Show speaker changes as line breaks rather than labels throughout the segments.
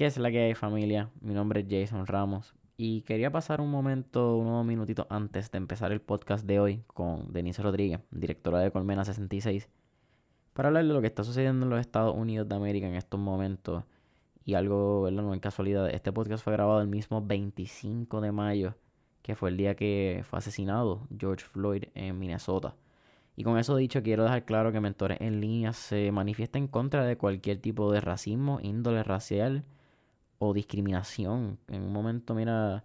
¿Qué es la que hay familia? Mi nombre es Jason Ramos y quería pasar un momento, unos minutitos antes de empezar el podcast de hoy con Denise Rodríguez, directora de Colmena 66, para hablar de lo que está sucediendo en los Estados Unidos de América en estos momentos y algo, ¿verdad? No casualidad, este podcast fue grabado el mismo 25 de mayo, que fue el día que fue asesinado George Floyd en Minnesota. Y con eso dicho, quiero dejar claro que Mentores en Línea se manifiesta en contra de cualquier tipo de racismo, índole racial o discriminación. En un momento, mira,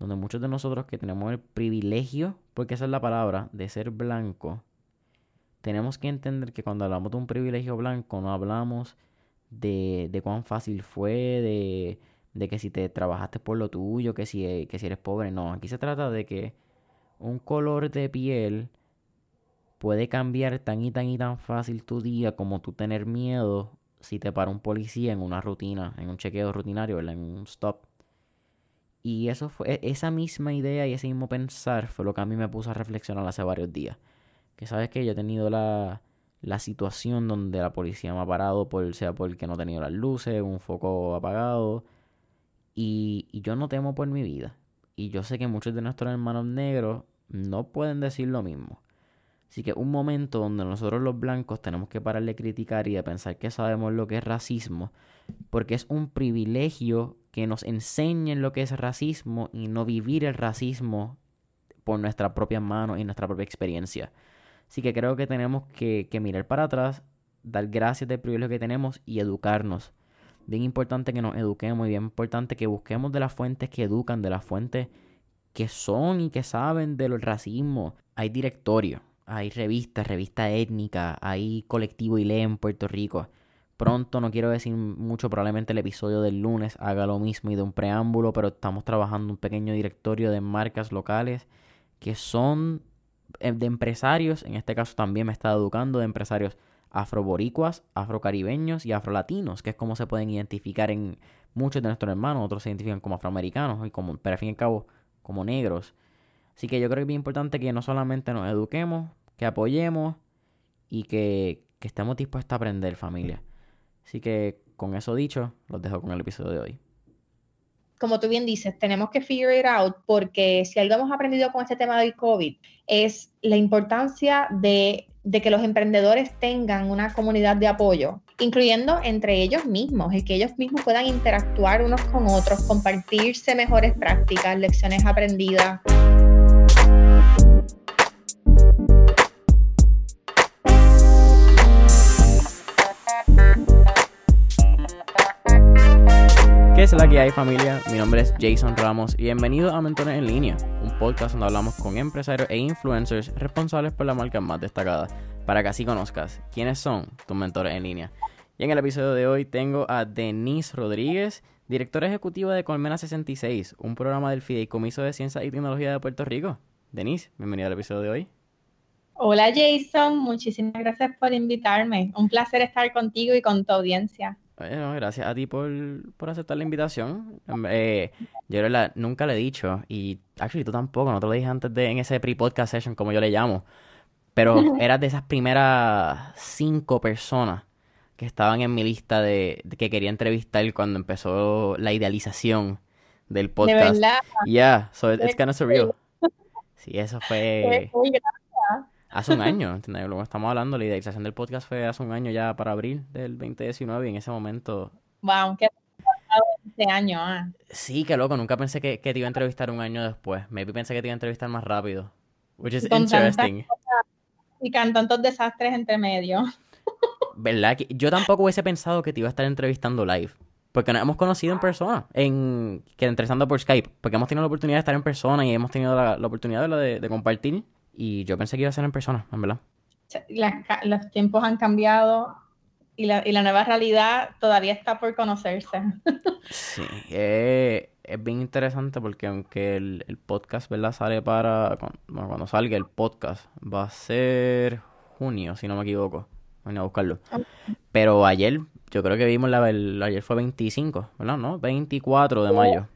donde muchos de nosotros que tenemos el privilegio, porque esa es la palabra, de ser blanco, tenemos que entender que cuando hablamos de un privilegio blanco, no hablamos de, de cuán fácil fue, de, de, que si te trabajaste por lo tuyo, que si, que si eres pobre. No, aquí se trata de que un color de piel puede cambiar tan y tan y tan fácil tu día como tú tener miedo si te para un policía en una rutina, en un chequeo rutinario, en un stop. Y eso fue, e, esa misma idea y ese mismo pensar fue lo que a mí me puso a reflexionar hace varios días. Que sabes que yo he tenido la, la situación donde la policía me ha parado, por, sea porque no he tenido las luces, un foco apagado. Y, y yo no temo por mi vida. Y yo sé que muchos de nuestros hermanos negros no pueden decir lo mismo. Así que un momento donde nosotros los blancos tenemos que parar de criticar y de pensar que sabemos lo que es racismo, porque es un privilegio que nos enseñen lo que es racismo y no vivir el racismo por nuestras propias manos y nuestra propia experiencia. Así que creo que tenemos que, mirar para atrás, dar gracias del privilegio que tenemos y educarnos. Bien importante que nos eduquemos y bien importante que busquemos de las fuentes que educan, de las fuentes que son y que saben del racismo. Hay directorio hay revistas, revista étnica, hay colectivo y lee en Puerto Rico. Pronto, no quiero decir mucho, probablemente el episodio del lunes haga lo mismo y de un preámbulo, pero estamos trabajando un pequeño directorio de marcas locales que son eh, de empresarios, en este caso también me está educando de empresarios afroboricuas, afrocaribeños y afrolatinos, que es como se pueden identificar en muchos de nuestros hermanos, otros se identifican como afroamericanos, y como, pero al fin y al cabo como negros. Así que yo creo que es bien importante que no solamente nos eduquemos, que apoyemos y que, estemos dispuestos a aprender, familia. Así que con eso dicho, los dejo con el episodio de hoy.
Como tú bien dices, tenemos que figure it out porque si algo hemos aprendido con este tema del COVID es la importancia de, de que los emprendedores tengan una comunidad de apoyo, incluyendo entre ellos mismos, el que ellos mismos puedan interactuar unos con otros, compartirse mejores prácticas, lecciones aprendidas.
¿Qué es la que hay familia? Mi nombre es Jason Ramos y bienvenido a Mentores en Línea, un podcast donde hablamos con empresarios e influencers responsables por las marcas más destacadas, para que así conozcas quiénes son tus mentores en línea. Y en el episodio de hoy tengo a Denise Rodríguez, directora ejecutiva de Colmena 66, un programa del Fideicomiso de Ciencia y Tecnología de Puerto Rico. Denise, bienvenida al episodio de hoy.
Hola Jason, muchísimas gracias por invitarme. Un placer estar contigo y con tu audiencia.
Bueno, gracias a ti por, aceptar la invitación. Eh, yo nunca le he dicho, y actually tú tampoco, no te lo dije antes de en ese pre-podcast session, como yo le llamo, pero eras de esas primeras cinco personas que estaban en mi lista de, que quería entrevistar cuando empezó la idealización del podcast.
De verdad.
Yeah, so it's kind of surreal. Sí, eso fue hace un año, ¿entendés? Luego estamos hablando, la idealización del podcast fue hace un año ya para abril del 2019 y en ese momento...
Wow, qué pasado este año, ah.
Sí, qué loco, nunca pensé que, te iba a entrevistar un año después. Maybe pensé que te iba a entrevistar más rápido. Which is interesting.
y con tantos desastres entre medio.
¿Verdad? Yo tampoco hubiese pensado que te iba a estar entrevistando live. Porque nos hemos conocido en persona, en que entrevistando por Skype. Porque hemos tenido la oportunidad de estar en persona y hemos tenido la, oportunidad de, de compartir y yo pensé que iba a ser en persona, en verdad.
los tiempos han cambiado y la, y la, nueva realidad todavía está por conocerse.
sí, eh, es bien interesante porque aunque el, el, podcast, ¿verdad? Sale para, bueno, cuando salga el podcast, va a ser junio, si no me equivoco. Voy a buscarlo. Pero ayer, yo creo que vimos la, el, ayer fue 25, ¿verdad? ¿No? 24 de mayo.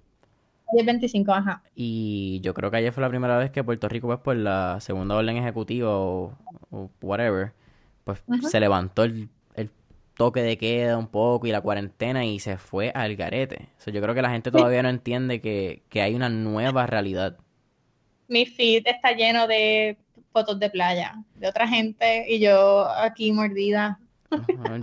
25, ajá.
Y yo creo que ayer fue la primera vez que Puerto Rico, pues por la segunda orden ejecutiva o, whatever, pues se levantó el, toque de queda un poco y la cuarentena y se fue al garete. yo creo que la gente todavía no entiende que, que hay una nueva realidad.
Mi feed está lleno de fotos de playa de otra gente y yo aquí mordida.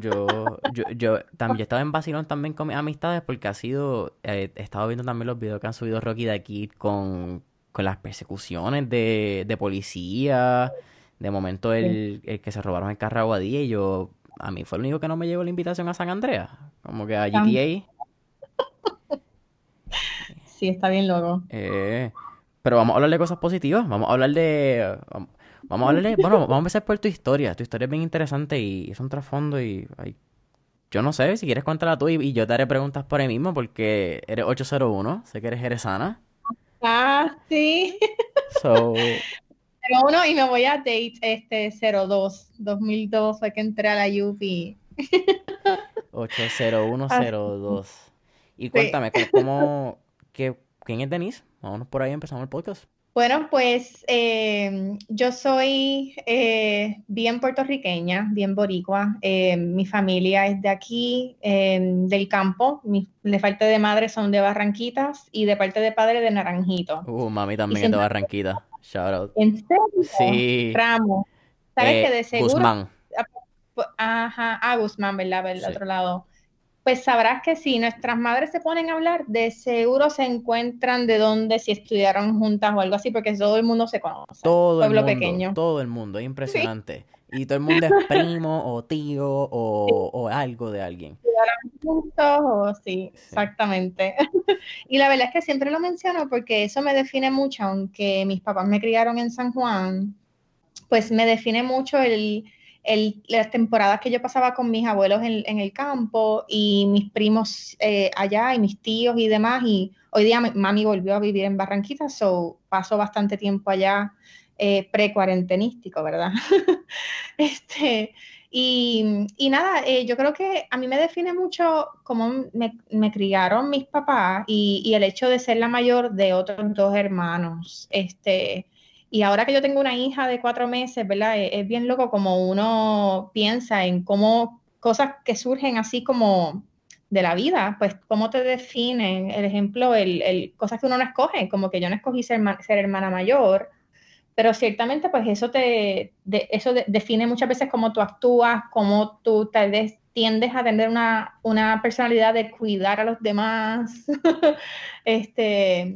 Yo, yo, yo también estaba en vacilón también con mis amistades porque ha sido, eh, he estado viendo también los videos que han subido Rocky de aquí con, con las persecuciones de, de policía, de momento el, el, que se robaron el carro a Guadilla y yo, a mí fue el único que no me llevó la invitación a San Andreas, como que a GTA.
Sí, está bien loco.
Eh, pero vamos a hablar de cosas positivas, vamos a hablar de... Vamos a hablarle, bueno, vamos a empezar por tu historia. Tu historia es bien interesante y es un trasfondo y yo no sé, si quieres contarla tú y, yo te haré preguntas por ahí mismo porque eres 801, sé que eres jerezana.
Ah, sí.
So...
uno y me voy a date este 02, 2002 fue que entré a la UP.
80102. Y cuéntame, ¿cómo, qué, ¿quién es Denise? Vámonos por ahí, empezamos el podcast.
Bueno, pues eh, yo soy eh, bien puertorriqueña, bien boricua. Eh, mi familia es de aquí, del campo. Mi, de parte de madre son de Barranquitas y de parte de padre de Naranjito.
Uh, mami también es de Barranquita. Shout out.
¿En serio?
Sí.
Ramos. ¿Sabes que de seguro?
Guzmán.
Ajá, ah, Guzmán, ¿verdad? Del otro lado pues sabrás que si nuestras madres se ponen a hablar, de seguro se encuentran de dónde, si estudiaron juntas o algo así, porque todo el mundo se conoce.
Todo el mundo, pequeño. Todo el mundo, es impresionante. Y todo el mundo es primo o tío o, algo de alguien.
juntos o sí, exactamente. y la verdad es que siempre lo menciono porque eso me define mucho, aunque mis papás me criaron en San Juan, pues me define mucho el las temporadas que yo pasaba con mis abuelos en, el campo y mis primos eh, allá y mis tíos y demás. Y hoy día mami volvió a vivir en Barranquita, so pasó bastante tiempo allá eh, pre-cuarentenístico, ¿verdad? este, y, nada, eh, yo creo que a mí me define mucho cómo me, criaron mis papás y, y, el hecho de ser la mayor de otros dos hermanos. Este, y ahora que yo tengo una hija de cuatro meses, ¿verdad? Es, bien loco como uno piensa en cómo cosas que surgen así como de la vida, pues cómo te definen, el ejemplo, el, el cosas que uno no escoge, como que yo no escogí ser, ser hermana mayor, pero ciertamente pues eso te eso define muchas veces cómo tú actúas, cómo tú tal vez tiendes a tener una, una personalidad de cuidar a los demás, este,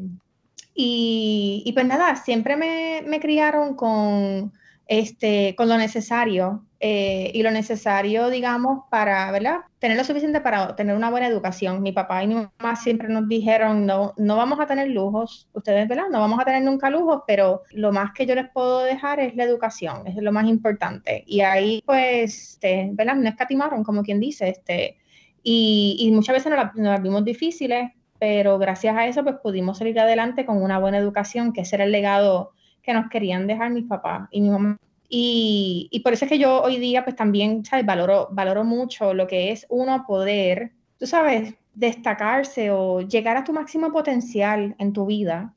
y, pues nada, siempre me, criaron con, este, con lo necesario eh, y lo necesario, digamos, para, ¿verdad? Tener lo suficiente para tener una buena educación. Mi papá y mi mamá siempre nos dijeron, no, no vamos a tener lujos, ustedes, ¿verdad? No vamos a tener nunca lujos, pero lo más que yo les puedo dejar es la educación, es lo más importante. Y ahí, pues, este, ¿verdad? No escatimaron, como quien dice, este, y, y muchas veces nos las vimos difíciles, pero gracias a eso pues pudimos salir adelante con una buena educación, que ese era el legado que nos querían dejar mis papás y mi mamá. Y, y por eso es que yo hoy día pues también, ¿sabes? Valoro, valoro mucho lo que es uno poder, tú sabes, destacarse o llegar a tu máximo potencial en tu vida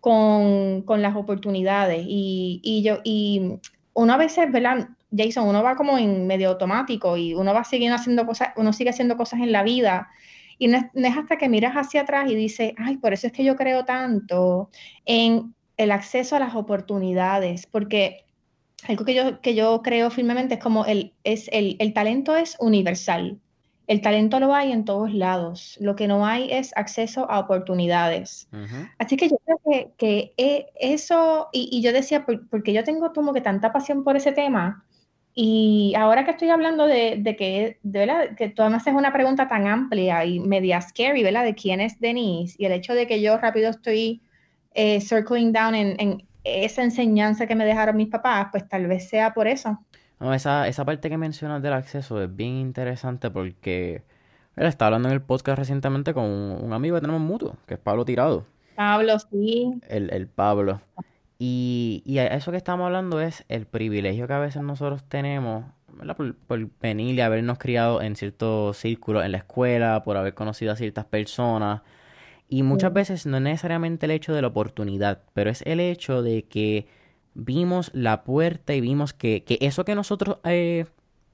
con, con las oportunidades. Y, y, yo, y uno a veces, ¿verdad? Jason, uno va como en medio automático y uno va siguiendo haciendo cosas, uno sigue haciendo cosas en la vida y no es, hasta que miras hacia atrás y dices, ay, por eso es que yo creo tanto en el acceso a las oportunidades, porque algo que yo, que yo creo firmemente es como el, es el, el talento es universal. El talento lo hay en todos lados. Lo que no hay es acceso a oportunidades. Así que yo creo que, que eh, eso, y, y, yo decía, porque yo tengo como que tanta pasión por ese tema, y ahora que estoy hablando de, de que, de verdad, que tú además es una pregunta tan amplia y media scary, ¿verdad? De quién es Denise y el hecho de que yo rápido estoy eh, circling down en, en, esa enseñanza que me dejaron mis papás, pues tal vez sea por eso.
No, esa, esa parte que mencionas del acceso es bien interesante porque él estaba hablando en el podcast recientemente con un, amigo que tenemos mutuo, que es Pablo Tirado.
Pablo, sí.
El, el Pablo. Y, y eso que estamos hablando es el privilegio que a veces nosotros tenemos Por, por, venir y habernos criado en ciertos círculos en la escuela, por haber conocido a ciertas personas. Y muchas veces no es necesariamente el hecho de la oportunidad, pero es el hecho de que vimos la puerta y vimos que, que eso que nosotros eh,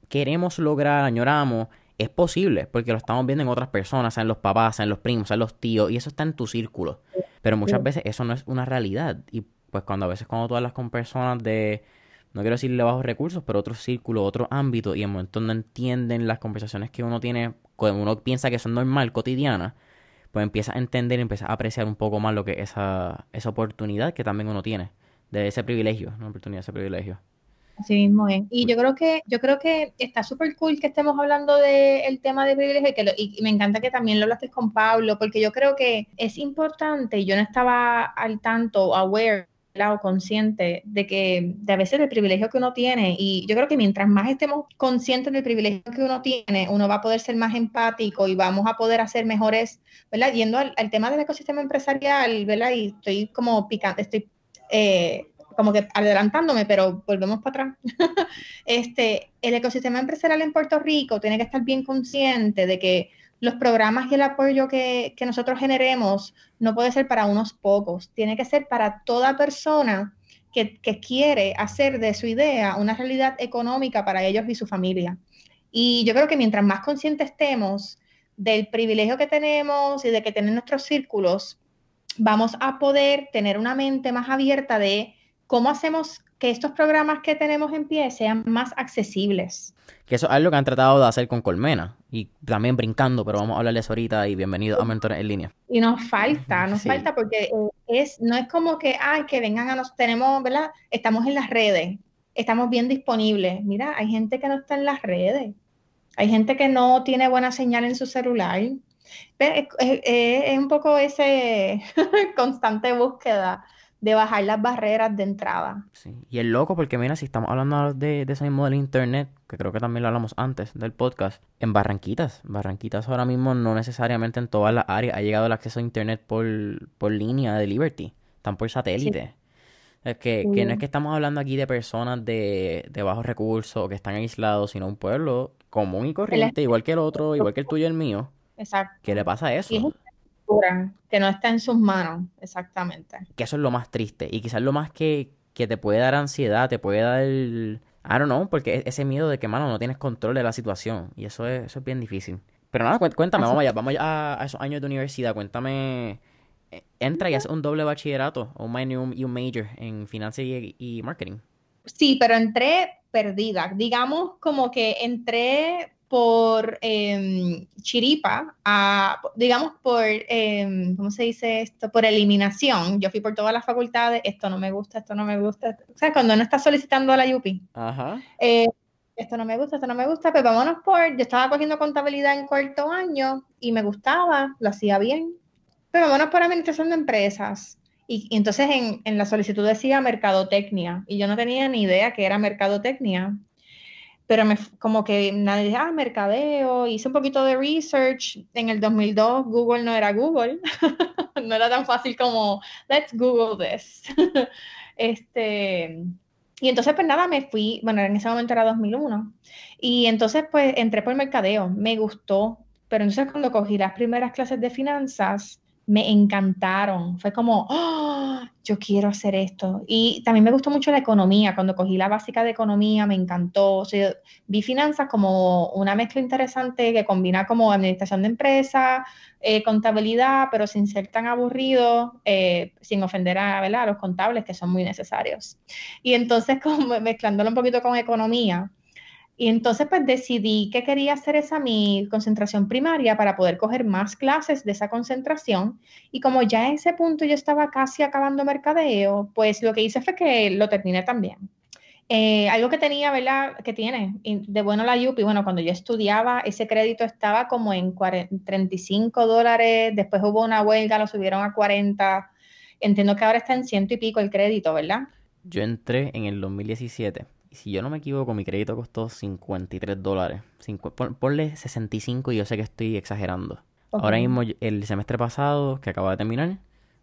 queremos lograr, añoramos, es posible, porque lo estamos viendo en otras personas, en los papás, en los primos, en los tíos, y eso está en tu círculo. Pero muchas veces eso no es una realidad. Y pues cuando a veces cuando tú hablas con personas de, no quiero decirle bajos recursos, pero otro círculo, otro ámbito, y en momento no entienden las conversaciones que uno tiene, cuando uno piensa que son normal, cotidianas, pues empieza a entender y empieza a apreciar un poco más lo que es esa, esa oportunidad que también uno tiene, de ese privilegio, no oportunidad, ese privilegio.
Así mismo es. Y yo creo que, yo creo que está súper cool que estemos hablando del tema de privilegio y, que y me encanta que también lo hablaste con Pablo, porque yo creo que es importante, yo no estaba al tanto, aware, o consciente de que de a veces el privilegio que uno tiene y yo creo que mientras más estemos conscientes del privilegio que uno tiene, uno va a poder ser más empático y vamos a poder hacer mejores, ¿verdad? Yendo al, tema del ecosistema empresarial, ¿verdad? Y estoy como picando, estoy eh, como que adelantándome, pero volvemos para atrás. este, el ecosistema empresarial en Puerto Rico tiene que estar bien consciente de que los programas y el apoyo que, nosotros generemos no puede ser para unos pocos, tiene que ser para toda persona que, quiere hacer de su idea una realidad económica para ellos y su familia. Y yo creo que mientras más conscientes estemos del privilegio que tenemos y de que tienen nuestros círculos, vamos a poder tener una mente más abierta de cómo hacemos que estos programas que tenemos en pie sean más accesibles.
Que eso es algo que han tratado de hacer con Colmena y también brincando, pero vamos a hablarles ahorita y bienvenido a Mentores en Línea.
Y nos falta, nos falta porque eh, es, no es como que, ay, que vengan a nos, tenemos, ¿verdad? Estamos en las redes, estamos bien disponibles. Mira, hay gente que no está en las redes, hay gente que no tiene buena señal en su celular. Es, es un poco ese constante búsqueda de bajar las barreras de entrada.
Sí. Y el loco, porque mira, si estamos hablando de, de ese mismo del internet, que creo que también lo hablamos antes del podcast, en Barranquitas. Barranquitas ahora mismo no necesariamente en todas las áreas ha llegado el acceso a internet por, por línea de Liberty, están por satélite. Es que, que, no es que estamos hablando aquí de personas de, de bajos recursos que están aislados, sino un pueblo común y corriente, igual que el otro, igual que el tuyo y el mío.
Exacto.
¿Qué le pasa a eso?
Que no está en sus manos, exactamente.
Que eso es lo más triste y quizás lo más que, que te puede dar ansiedad, te puede dar, I don't know, porque e-, ese miedo de que, mano, no tienes control de la situación y eso es, eso es bien difícil. Pero nada, cuéntame, vamos allá, vamos a, esos años de universidad, cuéntame, e, entra y haces un doble bachillerato, un minor y un major en finanzas y, y marketing.
Sí, pero entré perdida, digamos como que entré por em, chiripa, a, digamos por, eh, ¿cómo se dice esto? Por eliminación. Yo fui por todas las facultades, esto no me gusta, esto no me gusta. O sea, cuando uno está solicitando a la UPI,
Ajá.
Eh, esto no me gusta, esto no me gusta, pero pues vámonos por, yo estaba cogiendo contabilidad en cuarto año y me gustaba, lo hacía bien, pero pues vámonos por administración de empresas. Y, y entonces en, en, la solicitud decía mercadotecnia y yo no tenía ni idea que era mercadotecnia pero me, como que nadie ah, mercadeo, hice un poquito de research. En el 2002 Google no era Google, no era tan fácil como, let's Google this. este, y entonces pues nada, me fui, bueno, en ese momento era 2001, y entonces pues entré por mercadeo, me gustó, pero entonces cuando cogí las primeras clases de finanzas, me encantaron. Fue como, oh, yo quiero hacer esto. Y también me gustó mucho la economía. Cuando cogí la básica de economía, me encantó. vi finanzas como una mezcla interesante que combina como administración de empresas, eh, contabilidad, pero sin ser tan aburrido, eh, sin ofender a, a los contables que son muy necesarios. Y entonces, como mezclándolo un poquito con economía, y entonces pues decidí que quería hacer esa mi concentración primaria para poder coger más clases de esa concentración. Y como ya en ese punto yo estaba casi acabando mercadeo, pues lo que hice fue que lo terminé también. Eh, algo que tenía, ¿verdad? Que tiene de bueno la UPI, bueno, cuando yo estudiaba, ese crédito estaba como en 35 dólares, después hubo una huelga, lo subieron a 40. Entiendo que ahora está en ciento y pico el crédito, ¿verdad?
Yo entré en el 2017 y si yo no me equivoco, mi crédito costó 53 dólares. ponle 65 y yo sé que estoy exagerando. Ahora mismo, el semestre pasado, que acaba de terminar,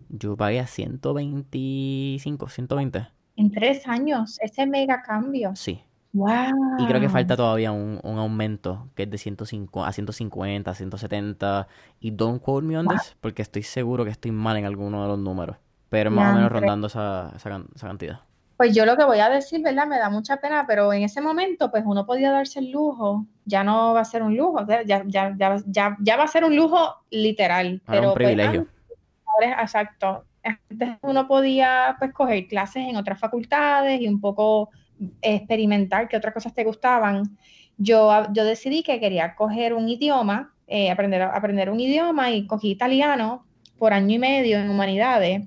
yo pagué a 125, 120.
En tres años, ese mega cambio.
Sí.
Wow.
Y creo que falta todavía un, aumento que es de 105 a 150, 170. Y don't quote me on this, porque estoy seguro que estoy mal en alguno de los números. Pero más o menos rondando esa, esa, esa cantidad.
Pues yo lo que voy a decir, ¿verdad? Me da mucha pena, pero en ese momento, pues uno podía darse el lujo, ya no va a ser un lujo, ya, ya, ya, ya, ya va a ser un lujo literal. pero
un
pues,
privilegio.
ahora, exacto. Antes uno podía pues coger clases en otras facultades y un poco experimentar qué otras cosas te gustaban. Yo, yo decidí que quería coger un idioma, eh, aprender, aprender un idioma y cogí italiano por año y medio en humanidades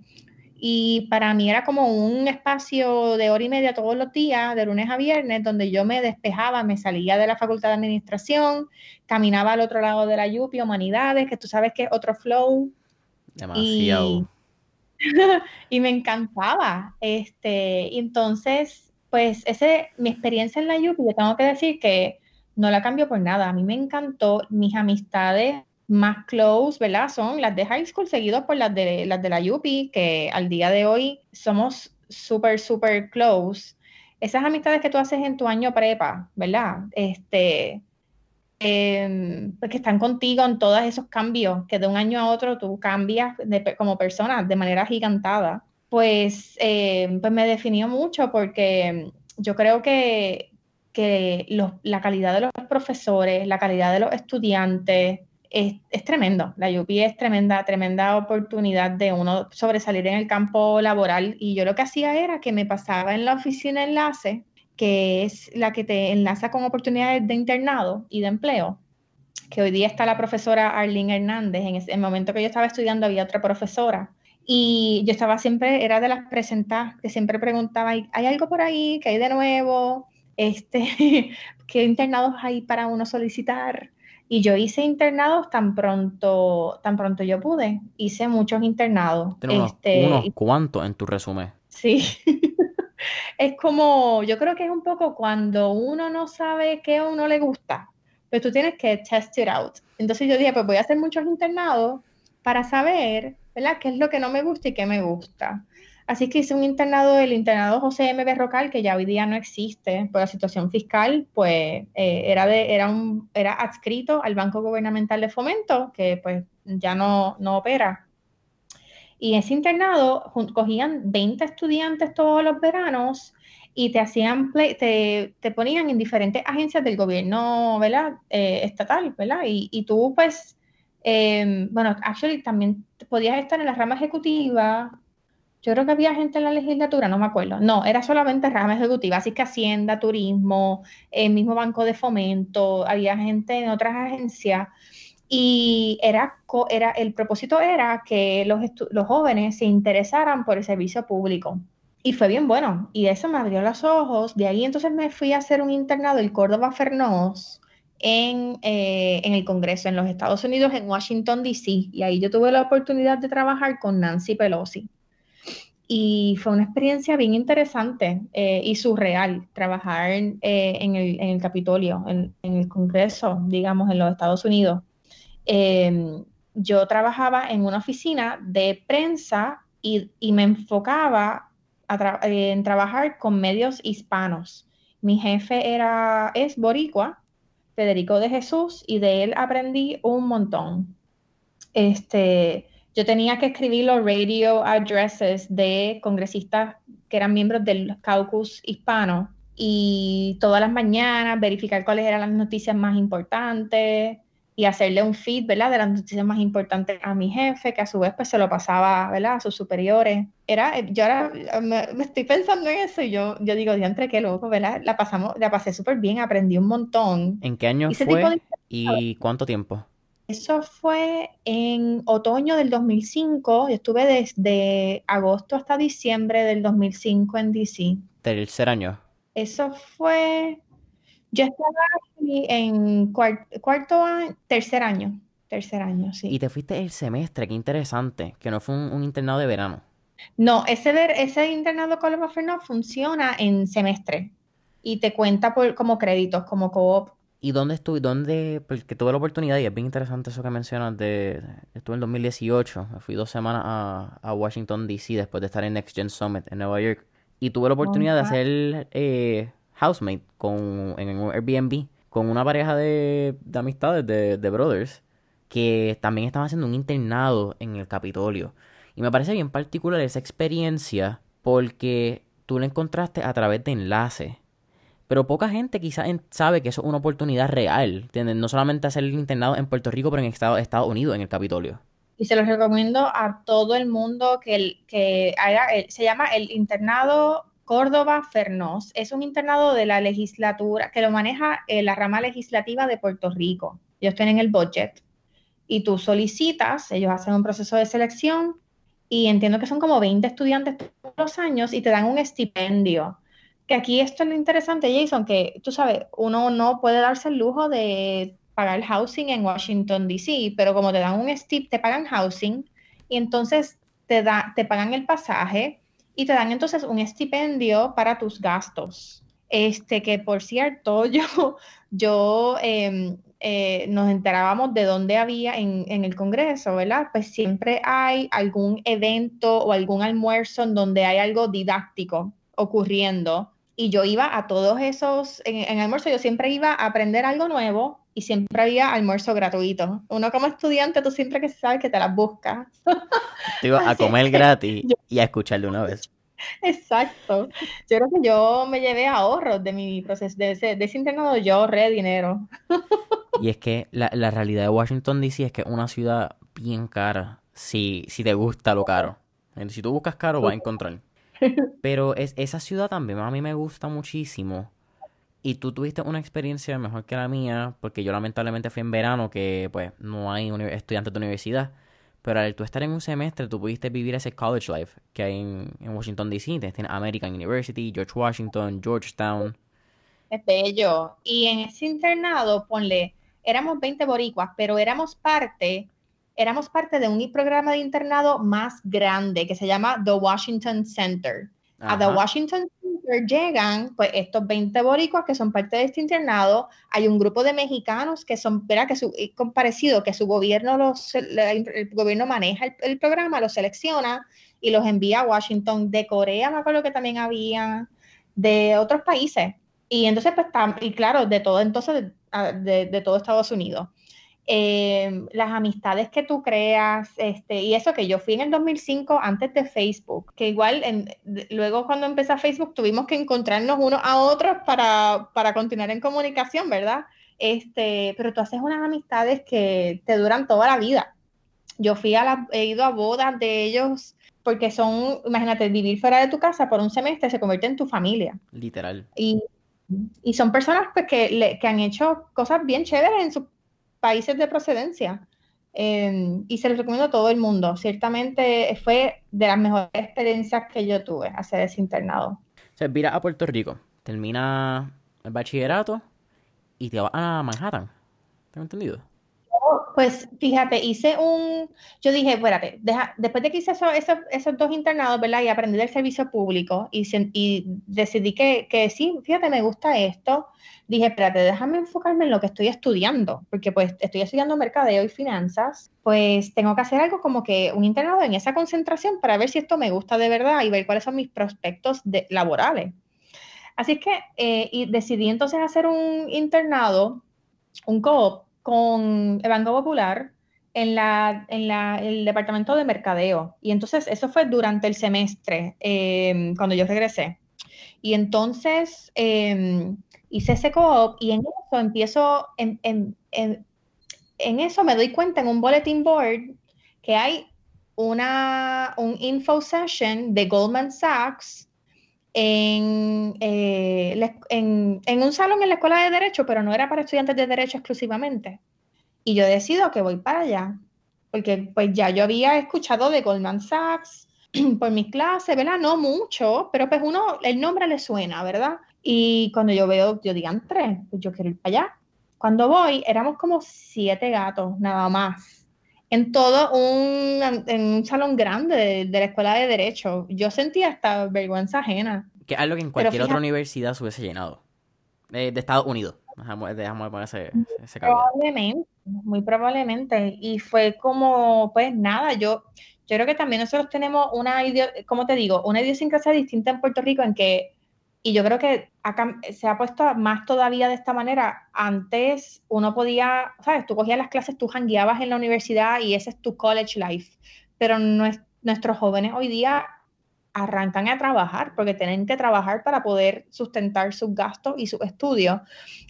y para mí era como un espacio de hora y media todos los días, de lunes a viernes, donde yo me despejaba, me salía de la facultad de administración, caminaba al otro lado de la Yupi, humanidades, que tú sabes que es otro flow.
Demasiado.
Y, me encantaba. Este, entonces, pues ese, mi experiencia en la Yupi, yo tengo que decir que no la cambio por nada. A mí me encantó, mis amistades más close, ¿verdad? Son las de high school seguidos por las de, las de la UPI, que al día de hoy somos súper, súper close. Esas amistades que tú haces en tu año prepa, ¿verdad? Este, eh, que están contigo en todos esos cambios, que de un año a otro tú cambias como persona de manera gigantada. Pues, eh, pues me definió mucho porque yo creo que, que la calidad de los profesores, la calidad de los estudiantes, es, tremendo. La UP es tremenda, tremenda oportunidad de uno sobresalir en el campo laboral. Y yo lo que hacía era que me pasaba en la oficina enlace, que es la que te enlaza con oportunidades de internado y de empleo, que hoy día está la profesora Arlene Hernández. En el momento que yo estaba estudiando había otra profesora. Y yo estaba siempre, era de las presentadas, que siempre preguntaba, ¿hay algo por ahí? ¿Qué hay de nuevo? Este, ¿Qué internados hay para uno solicitar? Y yo hice internados tan pronto, tan pronto yo pude. Hice muchos internados.
Unos, este, unos cuantos en tu resumen.
Sí. es como, yo creo que es un poco cuando uno no sabe qué a uno le gusta, pues tú tienes que test it out. Entonces yo dije, pues voy a hacer muchos internados para saber, ¿verdad? ¿Qué es lo que no me gusta y qué me gusta? Así que hice un internado, el internado José M. Berrocal, que ya hoy día no existe por la situación fiscal, pues eh, era, de, era, un, era adscrito al Banco Gubernamental de Fomento, que pues ya no, no opera. Y ese internado cogían 20 estudiantes todos los veranos y te hacían te, te, ponían en diferentes agencias del gobierno, ¿verdad? Eh, estatal, ¿verdad? Y, y tú, pues, eh, bueno, actually también podías estar en la rama ejecutiva, yo creo que había gente en la legislatura, no me acuerdo. No, era solamente rama ejecutiva, así que Hacienda, Turismo, el mismo Banco de Fomento, había gente en otras agencias. Y era, era, el propósito era que los, los jóvenes se interesaran por el servicio público. Y fue bien bueno. Y eso me abrió los ojos. De ahí entonces me fui a hacer un internado en Córdoba Fernós en, eh, en el Congreso en los Estados Unidos, en Washington, D.C. Y ahí yo tuve la oportunidad de trabajar con Nancy Pelosi y fue una experiencia bien interesante eh, y surreal trabajar eh, en, el, Capitolio, en, el Congreso, digamos, en los Estados Unidos. Em, yo trabajaba en una oficina de prensa y, me enfocaba en trabajar con medios hispanos. Mi jefe era, es boricua, Federico de Jesús, y de él aprendí un montón. Este, yo tenía que escribir los radio addresses de congresistas que eran miembros del caucus hispano y todas las mañanas verificar cuáles eran las noticias más importantes y hacerle un feed, ¿verdad? De las noticias más importantes a mi jefe, que a su vez pues se lo pasaba, ¿verdad? A sus superiores. Era, yo ahora me, estoy pensando en eso y yo, yo digo, diantre, qué loco, ¿verdad? La pasamos, la pasé súper bien, aprendí un montón.
¿En qué año fue y cuánto tiempo?
Eso fue en otoño del 2005. Yo estuve desde agosto hasta diciembre del 2005 en DC.
¿Tercer año?
Eso fue. Yo estaba en cuarto, año, tercer año. Tercer año, sí.
Y te fuiste el semestre, qué interesante, que no fue un, internado de verano.
No, ese, ese internado Coloma no funciona en semestre y te cuenta por, como créditos, como co-op.
¿Y dónde estuve? ¿Dónde? Porque tuve la oportunidad y es bien interesante eso que mencionas de... Estuve en 2018, fui dos semanas a, Washington, D.C. después de estar en Next Gen Summit en Nueva York. Y tuve la oportunidad de hacer eh, housemate con, en un Airbnb con una pareja de, de amistades, de, de brothers, que también estaban haciendo un internado en el Capitolio. Y me parece bien particular esa experiencia porque tú lo encontraste a través de enlaces. Pero poca gente quizás sabe que eso es una oportunidad real. No solamente hacer el internado en Puerto Rico, pero en Estados Unidos, en el Capitolio.
Y se los recomiendo a todo el mundo que, que haga, se llama el internado Córdoba Fernós. Es un internado de la legislatura que lo maneja eh, la rama legislativa de Puerto Rico. Ellos tienen el budget y tú solicitas, ellos hacen un proceso de selección y entiendo que son como 20 estudiantes todos los años y te dan un estipendio que aquí esto es lo interesante, Jason, que tú sabes, uno no puede darse el lujo de pagar housing en Washington, D.C., pero como te dan un stip, te pagan housing y entonces te, da, te pagan el pasaje y te dan entonces un estipendio para tus gastos. Este, que por cierto, yo, yo em, eh, nos enterábamos de dónde había en, en, el Congreso, ¿verdad? Pues siempre hay algún evento o algún almuerzo en donde hay algo didáctico ocurriendo y yo iba a todos esos, en, almuerzo yo siempre iba a aprender algo nuevo y siempre había almuerzo gratuito. Uno como estudiante, tú siempre que sabes que te las buscas.
Te ibas a comer gratis y a escuchar de una vez.
Exacto. Yo creo que yo me llevé ahorros de mi proceso, de ese, de ese internado, yo ahorré dinero.
Y es que la, la realidad de Washington DC es que es una ciudad bien cara, si, si te gusta lo caro. Si tú buscas caro, vas a encontrar. Pero es, esa ciudad también a mí me gusta muchísimo. Y tú tuviste una experiencia mejor que la mía, porque yo lamentablemente fui en verano, que pues no hay estudiantes de universidad. Pero al tú estar en un semestre, tú pudiste vivir ese college life que hay en, Washington DC. Tienes American University, George Washington, Georgetown.
Es bello. Y en ese internado, ponle, éramos 20 boricuas, pero éramos parte éramos parte de un programa de internado más grande que se llama The Washington Center. A The Washington Center llegan pues estos 20 boricuas que son parte de este internado. Hay un grupo de mexicanos que son, verá que su, parecido, que su gobierno los, el gobierno maneja el, programa, los selecciona y los envía a Washington. De Corea me acuerdo que también había, de otros países. Y entonces, pues, y claro, de todo, entonces, de, de todo Estados Unidos. Em, las amistades que tú creas, este, y eso que yo fui en el 2005 antes de Facebook, que igual luego cuando empezó Facebook tuvimos que encontrarnos unos a otros para, para continuar en comunicación, ¿verdad? Este, pero tú haces unas amistades que te duran toda la vida. Yo fui a la, he ido a bodas de ellos porque son, imagínate, vivir fuera de tu casa por un semestre se convierte en tu familia.
Literal.
Y, y son personas pues, que, que han hecho cosas bien chéveres en su países de procedencia. Em, y se los recomiendo a todo el mundo. Ciertamente fue de las mejores experiencias que yo tuve hacer ese internado.
O sea, mira a Puerto Rico, termina el bachillerato y te vas a Manhattan. ¿Tengo entendido?
Pues fíjate, hice un, yo dije, espérate, deja, después de que hice esos dos internados, ¿verdad? Y aprendí del servicio público y, y decidí que, que, sí, fíjate, me gusta esto. Dije, espérate, déjame enfocarme en lo que estoy estudiando, porque pues estoy estudiando mercadeo y finanzas, pues tengo que hacer algo como que un internado en esa concentración para ver si esto me gusta de verdad y ver cuáles son mis prospectos de, laborales. Así que eh, y decidí entonces hacer un internado, un co-op con el Banco Popular en, la, en el departamento de mercadeo. Y entonces eso fue durante el semestre, em, cuando yo regresé. Y entonces em, hice ese co-op y en eso empiezo, en, en, en, eso me doy cuenta en un bulletin board que hay una, un info session de Goldman Sachs en, eh, en, en, un salón en la escuela de derecho, pero no era para estudiantes de derecho exclusivamente. Y yo decido que voy para allá, porque pues ya yo había escuchado de Goldman Sachs por mis clases, ¿verdad? No mucho, pero pues uno, el nombre le suena, ¿verdad? Y cuando yo veo, yo digan tres, pues yo quiero ir para allá. Cuando voy, éramos como siete gatos, nada más en todo un, en un salón grande de, la escuela de Derecho. Yo sentía hasta vergüenza ajena.
Que algo que en cualquier otra universidad se hubiese llenado. De, Estados Unidos. Dejamos, de poner ese, ese
Probablemente, muy probablemente. Y fue como, pues nada, yo, yo creo que también nosotros tenemos una, como te digo, una idiosincrasia distinta en Puerto Rico en que y yo creo que se ha puesto más todavía de esta manera. Antes uno podía, ¿sabes? Tú cogías las clases, tú jangueabas en la universidad y ese es tu college life. Pero nuestros jóvenes hoy día arrancan a trabajar porque tienen que trabajar para poder sustentar sus gastos y sus estudios.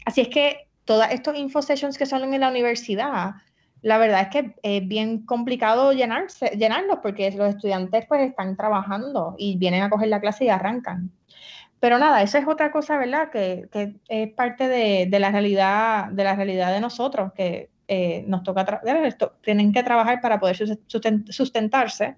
Así es que todos estos info sessions que salen en la universidad, la verdad es que es bien complicado llenarse, llenarlos porque los estudiantes pues están trabajando y vienen a coger la clase y arrancan. Pero nada, eso es otra cosa, ¿verdad? Que, es parte de, la realidad, de la realidad de nosotros, que eh, nos toca, tienen que trabajar para poder sustentarse.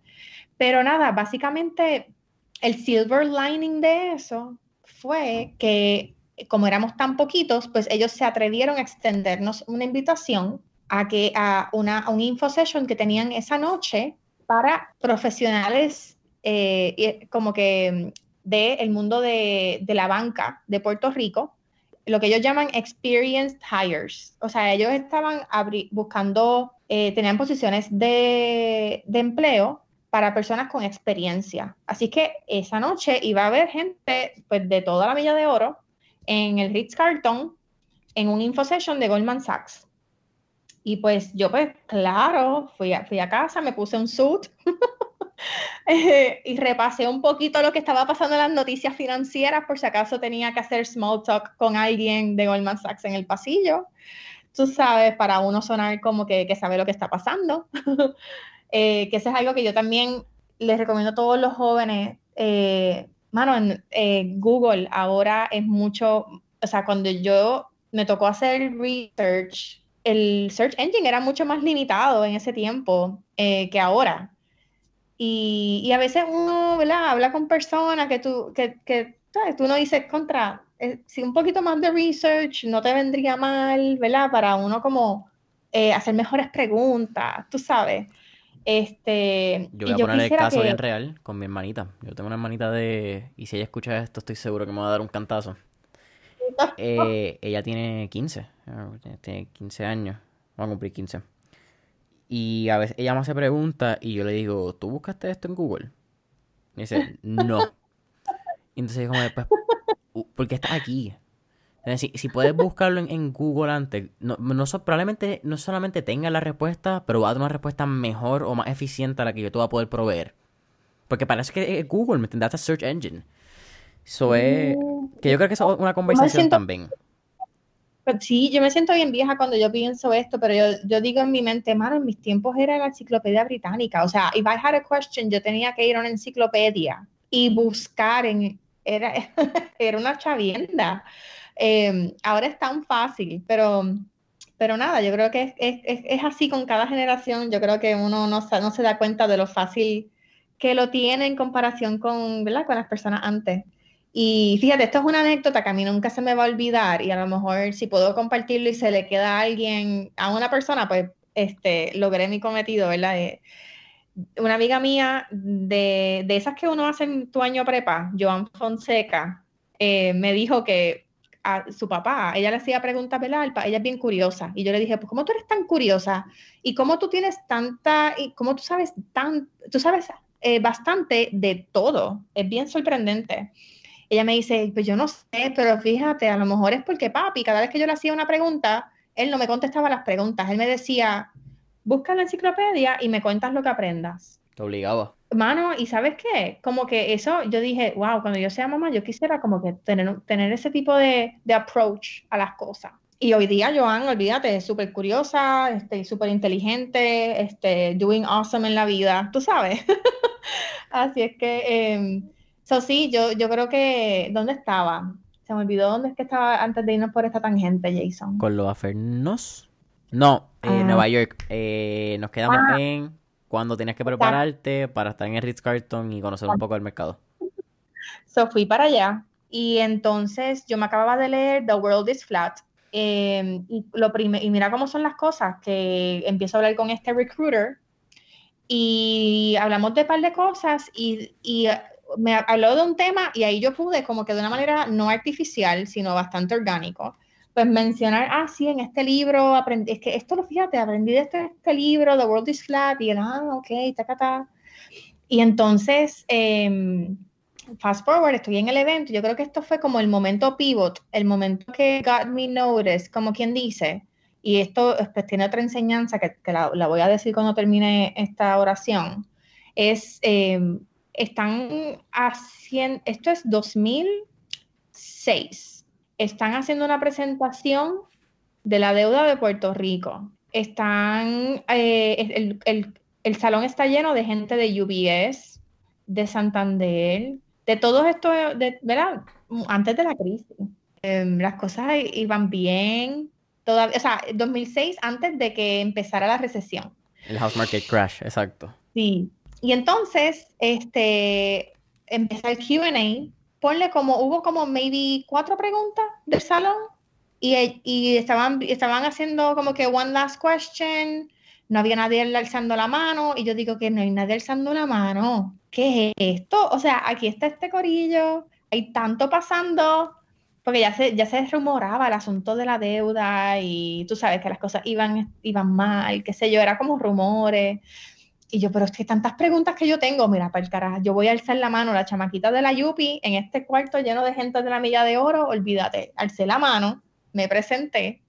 Pero nada, básicamente el silver lining de eso fue que como éramos tan poquitos, pues ellos se atrevieron a extendernos una invitación a que a una un info session que tenían esa noche para profesionales eh, como que del mundo de, la banca de Puerto Rico, lo que ellos llaman experienced hires. O sea, ellos estaban buscando, eh, tenían posiciones de, empleo para personas con experiencia. Así que esa noche iba a haber gente pues, de toda la Villa de Oro en el Ritz Carlton en un info session de Goldman Sachs. Y pues yo pues claro, fui a, fui a casa, me puse un suit y repasé un poquito lo que estaba pasando en las noticias financieras por si acaso tenía que hacer small talk con alguien de Goldman Sachs en el pasillo. Tú sabes, para uno sonar como que, que sabe lo que está pasando. eh, que eso es algo que yo también les recomiendo a todos los jóvenes. Eh, mano, en eh, Google ahora es mucho, o sea, cuando yo me tocó hacer research, el search engine era mucho más limitado en ese tiempo eh, que ahora. Y, a veces uno habla con personas que tú, que, que tú no dices contra, eh, si un poquito más de research no te vendría mal, ¿verdad? Para uno como eh, hacer mejores preguntas, tú sabes. Este,
yo voy a poner el caso bien real con mi hermanita. Yo tengo una hermanita de... Y si ella escucha esto, estoy seguro que me va a dar un cantazo. Eh, ella tiene 15. Tiene 15 años. Va a cumplir 15. Y a veces ella me hace preguntas y yo le digo, ¿tú buscaste esto en Google? Y dice, no. Y entonces como, pues, ¿por qué estás aquí? Si, si puedes buscarlo en, Google antes, no, no probablemente no solamente tenga la respuesta, pero va a dar una respuesta mejor o más eficiente a la que yo te voy a poder proveer. Porque parece que es Google, ¿me entiendes? Search Engine. Eso es... Mm, que yo creo que es una conversación también.
Sí, yo me siento bien vieja cuando yo pienso esto, pero yo, yo digo en mi mente, mano, en mis tiempos era la enciclopedia británica. O sea, if I had a question, yo tenía que ir a una enciclopedia y buscar en... Era, era una chavienda. Em, ahora es tan fácil, pero, pero nada, yo creo que es, es, es, así con cada generación. Yo creo que uno no, no se da cuenta de lo fácil que lo tiene en comparación con, ¿verdad? con las personas antes. Y fíjate, esto es una anécdota que a mí nunca se me va a olvidar y a lo mejor si puedo compartirlo y se le queda a alguien, a una persona, pues este, logré mi cometido, ¿verdad? una amiga mía de, de, esas que uno hace en tu año prepa, Joan Fonseca, eh, me dijo que a su papá, ella le hacía preguntas, ¿verdad? Ella es bien curiosa. Y yo le dije, pues, ¿cómo tú eres tan curiosa? ¿Y cómo tú tienes tanta, y cómo tú sabes tan, tú sabes eh, bastante de todo? Es bien sorprendente ella me dice, pues yo no sé, pero fíjate, a lo mejor es porque papi, cada vez que yo le hacía una pregunta, él no me contestaba las preguntas, él me decía, busca la enciclopedia y me cuentas lo que aprendas.
Te obligaba.
Mano, ¿y sabes qué? Como que eso, yo dije, wow, cuando yo sea mamá, yo quisiera como que tener, tener ese tipo de, de approach a las cosas. Y hoy día, Joan, olvídate, es súper curiosa, este, súper inteligente, este, doing awesome en la vida, tú sabes. Así es que em, So, sí, yo, yo creo que. ¿Dónde estaba? Se me olvidó dónde es que estaba antes de irnos por esta tangente, Jason.
¿Con los afernos? No, en ah. Nueva York. Eh, nos quedamos ah. en cuando tienes que prepararte para estar en el Ritz Carlton y conocer un poco el mercado.
So, fui para allá. Y entonces yo me acababa de leer The World is Flat. Em, y, lo y mira cómo son las cosas, que empiezo a hablar con este recruiter y hablamos de un par de cosas y, y me habló de un tema y ahí yo pude, como que de una manera no artificial, sino bastante orgánico, pues mencionar, ah, sí, en este libro aprendí, es que esto lo fíjate, aprendí de este, este libro, The World is Flat, y él, ah, ok, ta, ta, Y entonces, em, fast forward, estoy en el evento, yo creo que esto fue como el momento pivot, el momento que got me noticed, como quien dice, y esto pues, tiene otra enseñanza que, la, la, voy a decir cuando termine esta oración, es... Eh, están haciendo, esto es 2006, están haciendo una presentación de la deuda de Puerto Rico. Están, eh, el, salón está lleno de gente de UBS, de Santander, de todos estos, de, ¿verdad? Antes de la crisis. Em, las cosas iban bien, todavía, o sea, 2006 antes de que empezara la recesión.
El house market crash, exacto.
Sí. Y entonces, este, empezó el QA, ponle como, hubo como maybe cuatro preguntas del salón y, y, estaban, estaban haciendo como que one last question, no había nadie alzando la mano y yo digo que no hay nadie alzando la mano. ¿Qué es esto? O sea, aquí está este corillo, hay tanto pasando, porque ya se, ya se rumoraba el asunto de la deuda y tú sabes que las cosas iban, iban mal, qué sé yo, era como rumores. Y yo, pero es que tantas preguntas que yo tengo, mira, para el carajo, yo voy a alzar la mano, la chamaquita de la Yupi, en este cuarto lleno de gente de la milla de oro, olvídate, alcé la mano, me presenté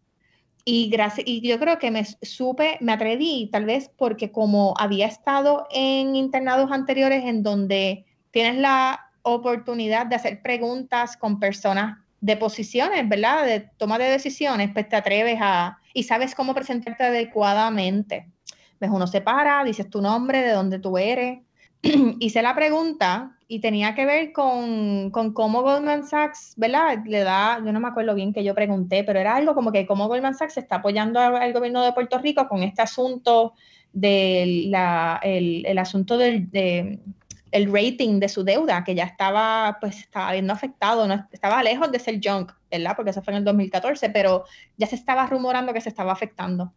y, gracias, y yo creo que me supe, me atreví, tal vez porque como había estado en internados anteriores en donde tienes la oportunidad de hacer preguntas con personas de posiciones, ¿verdad? De toma de decisiones, pues te atreves a, y sabes cómo presentarte adecuadamente. Ves, uno se para, dices tu nombre, de dónde tú eres. Hice la pregunta y tenía que ver con, con, cómo Goldman Sachs, ¿verdad? Le da, yo no me acuerdo bien que yo pregunté, pero era algo como que cómo Goldman Sachs está apoyando al gobierno de Puerto Rico con este asunto del el, el, asunto del, de, el rating de su deuda, que ya estaba, pues, estaba viendo afectado, no, estaba lejos de ser junk, ¿verdad? Porque eso fue en el 2014, pero ya se estaba rumorando que se estaba afectando.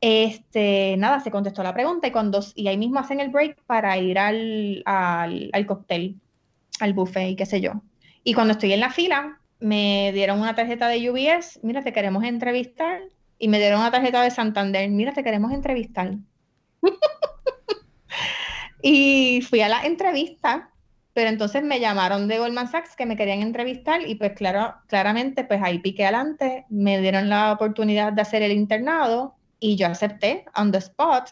Este, nada, se contestó la pregunta y, cuando, y ahí mismo hacen el break para ir al, al, al cóctel, al buffet y qué sé yo. Y cuando estoy en la fila, me dieron una tarjeta de UBS, mira, te queremos entrevistar, y me dieron una tarjeta de Santander, mira, te queremos entrevistar. Y fui a la entrevista, pero entonces me llamaron de Goldman Sachs que me querían entrevistar y pues claro, claramente pues ahí piqué adelante, me dieron la oportunidad de hacer el internado y yo acepté on the spot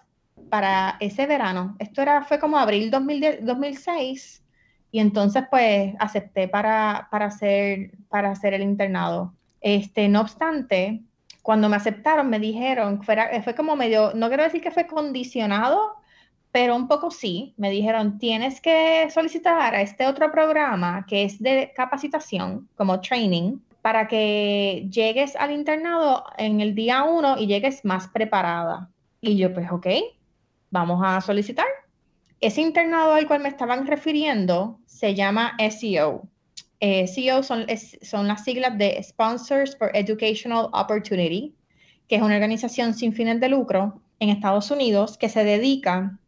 para ese verano. Esto era, fue como abril 2006 y entonces pues acepté para, para, hacer, para hacer el internado. Este, no obstante, cuando me aceptaron me dijeron, fuera, fue como medio, no quiero decir que fue condicionado, pero un poco sí, me dijeron, tienes que solicitar a este otro programa que es de capacitación, como training, para que llegues al internado en el día uno y llegues más preparada. Y yo, pues, ok, vamos a solicitar. Ese internado al cual me estaban refiriendo se llama SEO. SEO son, son las siglas de Sponsors for Educational Opportunity, que es una organización sin fines de lucro en Estados Unidos que se dedica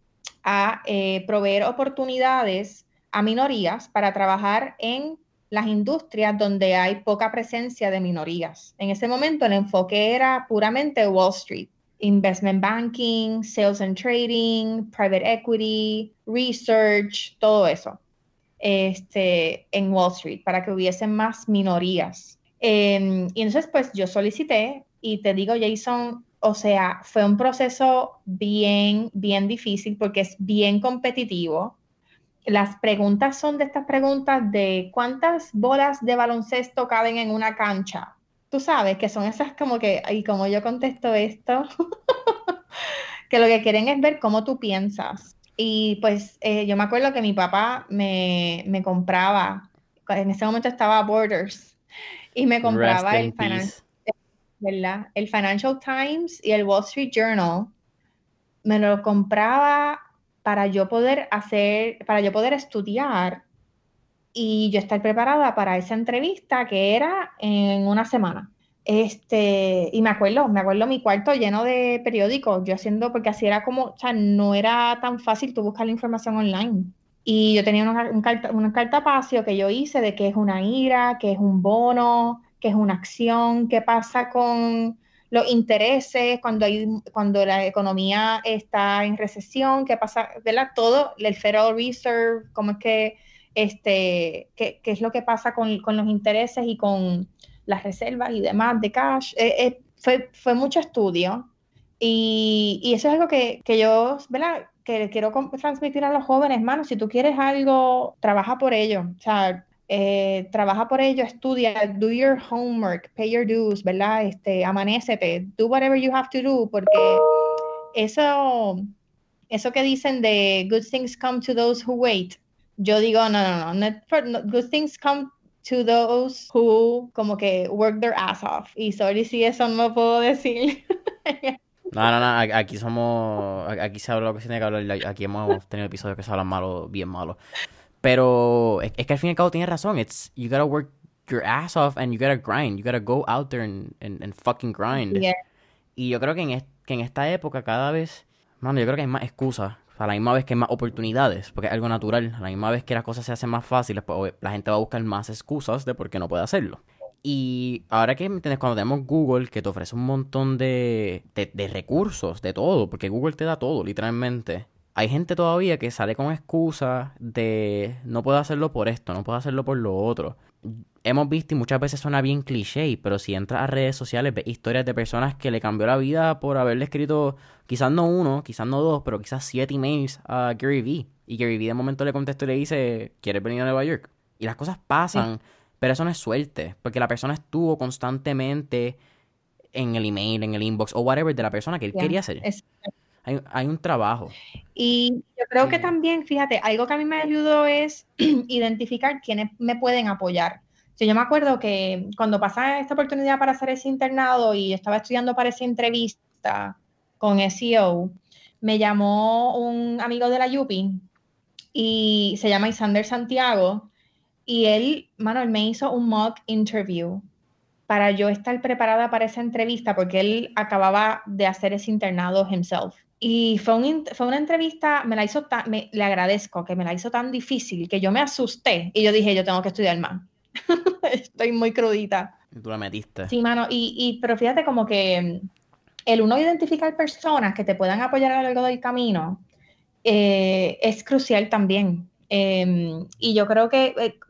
a eh, proveer oportunidades a minorías para trabajar en las industrias donde hay poca presencia de minorías. En ese momento el enfoque era puramente Wall Street, investment banking, sales and trading, private equity, research, todo eso. Este, en Wall Street para que hubiesen más minorías. Em, y entonces, pues yo solicité y te digo, Jason, o sea, fue un proceso bien, bien difícil porque es bien competitivo. Las preguntas son de estas preguntas de cuántas bolas de baloncesto caben en una cancha. Tú sabes que son esas como que, y como yo contesto esto, que lo que quieren es ver cómo tú piensas. Y pues eh, yo me acuerdo que mi papá me, me, compraba, en ese momento estaba Borders, y me compraba el Financial ¿verdad? El Financial Times y el Wall Street Journal me lo compraba para yo poder hacer, para yo poder estudiar y yo estar preparada para esa entrevista que era en una semana. Este, y me acuerdo, me acuerdo mi cuarto lleno de periódicos, yo haciendo, porque así era como, o sea, no era tan fácil tú buscar la información online. Y yo tenía una, un carta, cartapacio que yo hice de qué es una IRA, qué es un bono, qué es una acción, qué pasa con los intereses cuando, hay, cuando la economía está en recesión, qué pasa, ¿verdad? Todo, el Federal Reserve, cómo es que, este, qué, qué es lo que pasa con, con, los intereses y con las reservas y demás de cash. Eh, eh, fue, fue mucho estudio Y, y eso es algo que, que yo, ¿verdad? Que quiero transmitir a los jóvenes, hermano, si tú quieres algo, trabaja por ello. O sea, eh, trabaja por ello, estudia, do your homework, pay your dues, ¿verdad? Este, amanécete, do whatever you have to do, porque eso, eso que dicen de good things come to those who wait, yo digo, no, no, no, good things come to those who como que work their ass off. Y sorry si eso no puedo decir.
No, no, no, aquí somos, aquí se habla lo que se tiene que hablar, aquí hemos tenido episodios que se hablan malo, bien malo. Pero es, que al fin y al cabo tienes razón, it's, you gotta work your ass off and you gotta grind, you gotta go out there and, and, fucking grind. Y yo creo que en, que en esta época cada vez, mano, yo creo que hay más excusas a la misma vez que hay más oportunidades, porque es algo natural. A la misma vez que las cosas se hacen más fáciles, pues la gente va a buscar más excusas de por qué no puede hacerlo. Y ahora que, ¿me entiendes? Cuando tenemos Google, que te ofrece un montón de, de, recursos, de todo, porque Google te da todo, literalmente. Hay gente todavía que sale con excusas de no puedo hacerlo por esto, no puedo hacerlo por lo otro hemos visto y muchas veces suena bien cliché, pero si entras a redes sociales ves historias de personas que le cambió la vida por haberle escrito quizás no uno, quizás no dos, pero quizás siete emails a Gary Vee. Y Gary Vee de momento le contestó y le dice, ¿quieres venir a Nueva York? Y las cosas pasan, pero eso no es suerte, porque la persona estuvo constantemente en el email, en el inbox o whatever de la persona que él quería hacer. Hay, hay, un trabajo.
Y yo creo que también, fíjate, algo que a mí me ayudó es identificar quiénes me pueden apoyar yo me acuerdo que cuando pasaba esta oportunidad para hacer ese internado y estaba estudiando para esa entrevista con SEO, me llamó un amigo de la UPI y se llama Isander Santiago y él, mano, él me hizo un mock interview para yo estar preparada para esa entrevista porque él acababa de hacer ese internado himself. Y fue, un, fue una entrevista, me la hizo tan, le agradezco que me la hizo tan difícil que yo me asusté y yo dije, yo tengo que estudiar más. Estoy muy crudita.
Tú la metiste.
Sí, mano, y, y, pero fíjate como que el uno identificar personas que te puedan apoyar a lo largo del camino eh, es crucial también. Em, y yo creo que eh,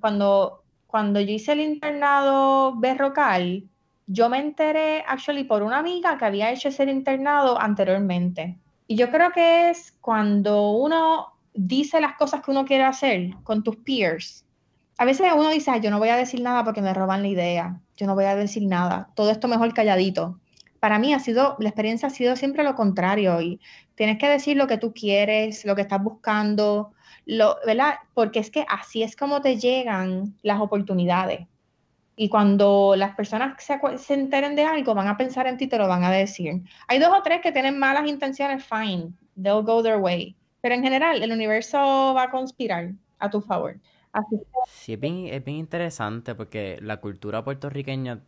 cuando, cuando yo hice el internado berrocal, yo me enteré, actually, por una amiga que había hecho ese internado anteriormente. Y yo creo que es cuando uno dice las cosas que uno quiere hacer con tus peers, a veces uno dice, yo no voy a decir nada porque me roban la idea, yo no voy a decir nada, todo esto mejor calladito. Para mí ha sido, la experiencia ha sido siempre lo contrario y tienes que decir lo que tú quieres, lo que estás buscando, lo, ¿verdad? Porque es que así es como te llegan las oportunidades. Y cuando las personas se, se, enteren de algo, van a pensar en ti y te lo van a decir. Hay dos o tres que tienen malas intenciones, fine, they'll go their way. Pero en general, el universo va a conspirar a tu favor.
Sí, es bien, es bien interesante porque la cultura puertorriqueña,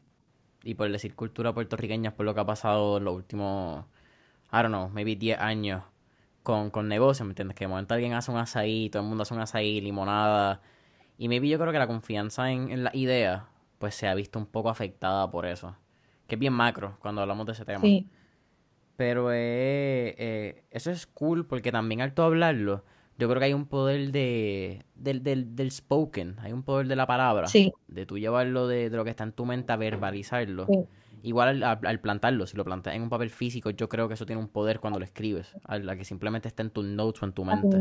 y por decir cultura puertorriqueña, es por lo que ha pasado en los últimos, I don't know, maybe 10 años con, con negocios, ¿me entiendes? Que de momento alguien hace un azaí, todo el mundo hace un azaí, limonada, y maybe yo creo que la confianza en, en la idea, pues se ha visto un poco afectada por eso. Que es bien macro cuando hablamos de ese tema. Sí. Pero eh, eh, eso es cool porque también al tú hablarlo, yo creo que hay un poder de del, del, del spoken, hay un poder de la palabra, sí. de tú llevarlo de, de, lo que está en tu mente a verbalizarlo. Igual al, plantarlo, si lo plantas en un papel físico, yo creo que eso tiene un poder cuando lo escribes, a la que simplemente está en tus notes o en tu mente.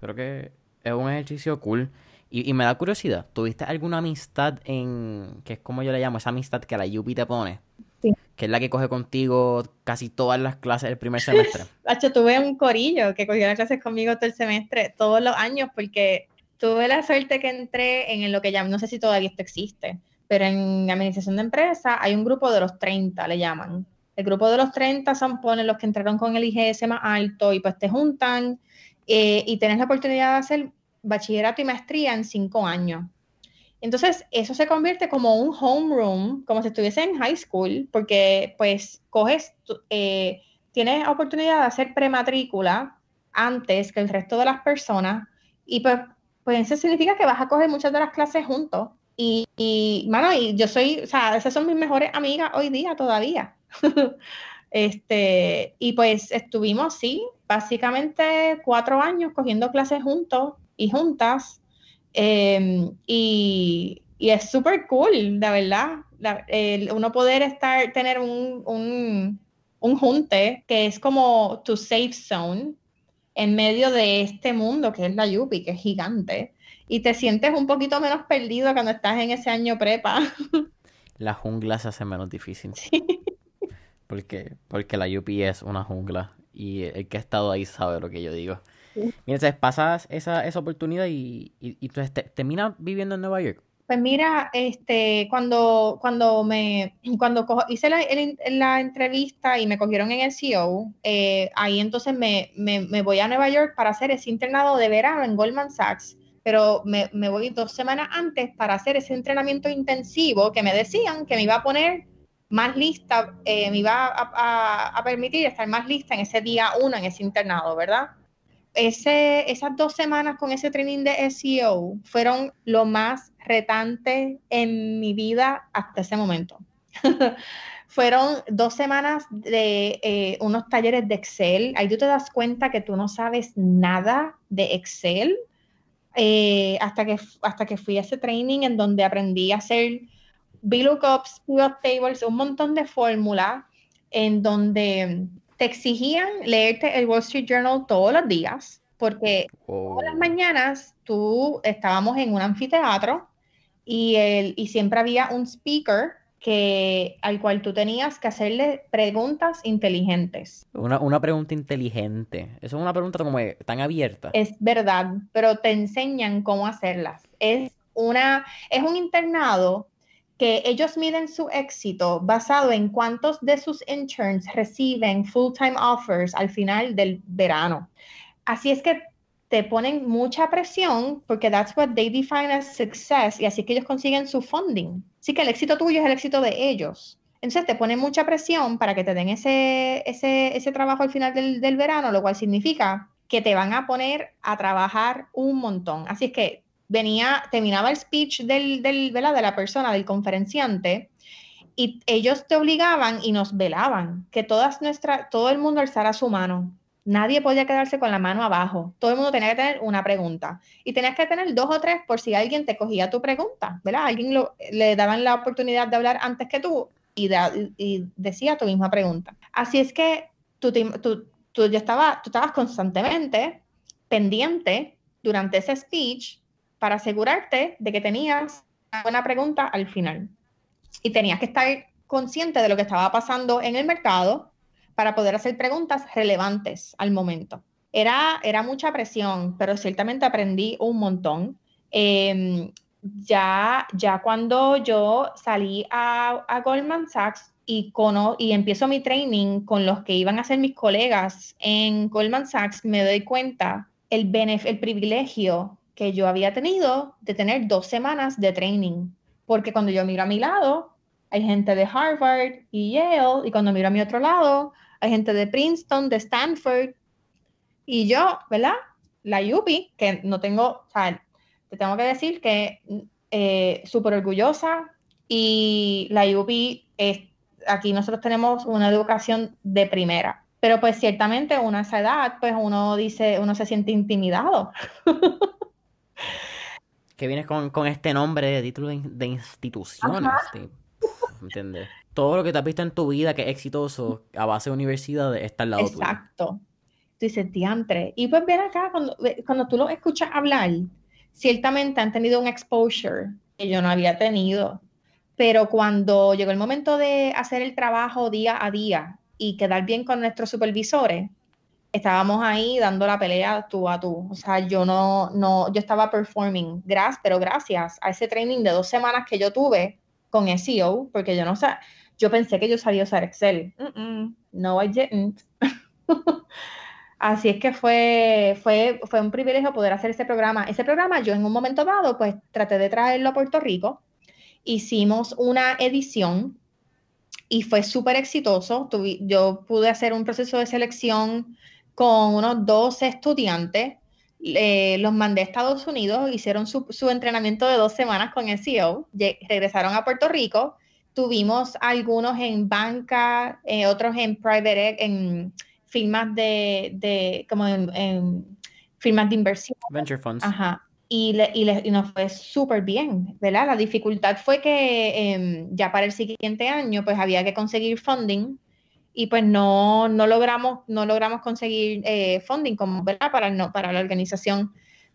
Creo que es un ejercicio cool. Y, y, me da curiosidad, ¿tuviste alguna amistad en, que es como yo le llamo, esa amistad que la Yupi te pone? que es la que coge contigo casi todas las clases del primer semestre.
Hacho, tuve un corillo que cogió las clases conmigo todo el semestre, todos los años, porque tuve la suerte que entré en lo que llaman, no sé si todavía esto existe, pero en administración de empresa hay un grupo de los 30, le llaman. El grupo de los 30 son ponen los que entraron con el IGS más alto y pues te juntan eh, y tienes la oportunidad de hacer bachillerato y maestría en cinco años. Entonces, eso se convierte como un homeroom, como si estuviese en high school, porque pues coges, eh, tienes oportunidad de hacer prematrícula antes que el resto de las personas y pues, pues eso significa que vas a coger muchas de las clases juntos. Y, y, mano, y yo soy, o sea, esas son mis mejores amigas hoy día todavía. este, y pues estuvimos, sí, básicamente cuatro años cogiendo clases juntos y juntas Em, y, es súper cool, la verdad. uno poder estar, tener un, un junte que es como tu safe zone en medio de este mundo que es la Yupi, que es gigante, y te sientes un poquito menos perdido cuando estás en ese año prepa.
La jungla se hace menos difícil. Porque, porque la Yupi es una jungla y el que ha estado ahí sabe lo que yo digo. Mira, entonces pasas esa, esa oportunidad y, y, y terminas viviendo en Nueva York.
Pues mira, este, cuando, cuando me, cuando hice la, entrevista y me cogieron en el CEO, eh, ahí entonces me, me, voy a Nueva York para hacer ese internado de verano en Goldman Sachs, pero me, voy dos semanas antes para hacer ese entrenamiento intensivo que me decían que me iba a poner más lista, eh, me iba a, a, permitir estar más lista en ese día uno, en ese internado, ¿verdad? Ese, esas dos semanas con ese training de SEO fueron lo más retante en mi vida hasta ese momento. Fueron dos semanas de eh, unos talleres de Excel. Ahí tú te das cuenta que tú no sabes nada de Excel eh, hasta, que, hasta que fui a ese training en donde aprendí a hacer VLOOKUPs, pivot tables, un montón de fórmulas en donde te exigían leerte el Wall Street Journal todos los días, porque todas las mañanas tú estábamos en un anfiteatro y, el, y siempre había un speaker que, al cual tú tenías que hacerle preguntas inteligentes.
Una, una, pregunta inteligente. Eso es una pregunta como tan abierta.
Es verdad, pero te enseñan cómo hacerlas. Es, una, es un internado que ellos miden su éxito basado en cuántos de sus interns reciben full-time offers al final del verano. Así es que te ponen mucha presión porque that's what they define as success y así que ellos consiguen su funding. Así que el éxito tuyo es el éxito de ellos. Entonces te ponen mucha presión para que te den ese, ese, ese trabajo al final del, del, verano, lo cual significa que te van a poner a trabajar un montón. Así es que venía, terminaba el speech del, del, de la persona, del conferenciante, y ellos te obligaban y nos velaban que todas nuestra, todo el mundo alzara su mano Nadie podía quedarse con la mano abajo. Todo el mundo tenía que tener una pregunta. Y tenías que tener dos o tres por si alguien te cogía tu pregunta, ¿verdad? Alguien lo, le daban la oportunidad de hablar antes que tú y, de, y decía tu misma pregunta. Así es que tú, tú, tú, ya estaba, tú estabas constantemente pendiente durante ese speech para asegurarte de que tenías una buena pregunta al final. Y tenías que estar consciente de lo que estaba pasando en el mercado, para poder hacer preguntas relevantes al momento. Era, era mucha presión, pero ciertamente aprendí un montón. Eh, ya, ya cuando yo salí a, a Goldman Sachs y, cono, y empiezo mi training con los que iban a ser mis colegas en Goldman Sachs, me doy cuenta el, el privilegio que yo había tenido de tener dos semanas de training. Porque cuando yo miro a mi lado, hay gente de Harvard y Yale, y cuando miro a mi otro lado, hay gente de Princeton, de Stanford, y yo, ¿verdad? La UPI, que no tengo, o sea, te tengo que decir que eh, súper orgullosa y la UPI es, aquí nosotros tenemos una educación de primera, pero pues ciertamente a esa edad, pues uno dice, uno se siente intimidado.
que vienes con, con, este nombre de título de, de instituciones, ¿entiendes? todo lo que te has visto en tu vida que es exitoso a base de universidad está al lado
Exacto. tuyo. Exacto. Tú dices, diantre. Y pues ven acá, cuando, cuando tú lo escuchas hablar, ciertamente han tenido un exposure que yo no había tenido. Pero cuando llegó el momento de hacer el trabajo día a día y quedar bien con nuestros supervisores, estábamos ahí dando la pelea tú a tú. O sea, yo no, no, yo estaba performing, gracias, pero gracias a ese training de dos semanas que yo tuve con SEO, porque yo no sé, yo pensé que yo sabía usar Excel. no, I didn't. Así es que fue, fue, fue un privilegio poder hacer ese programa. Ese programa yo en un momento dado, pues traté de traerlo a Puerto Rico. Hicimos una edición y fue súper exitoso. yo pude hacer un proceso de selección con unos 12 estudiantes. los mandé a Estados Unidos, hicieron su, su entrenamiento de dos semanas con SEO, regresaron a Puerto Rico Tuvimos algunos en banca, eh, otros en private, e, en firmas de, de como en, en, firmas de inversión.
Venture funds.
Ajá. Y, le, y, le, y, nos fue súper bien, ¿verdad? La dificultad fue que eh, ya para el siguiente año, pues había que conseguir funding y pues no, no, logramos, no logramos conseguir eh, funding como, ¿verdad? Para, no, para la organización,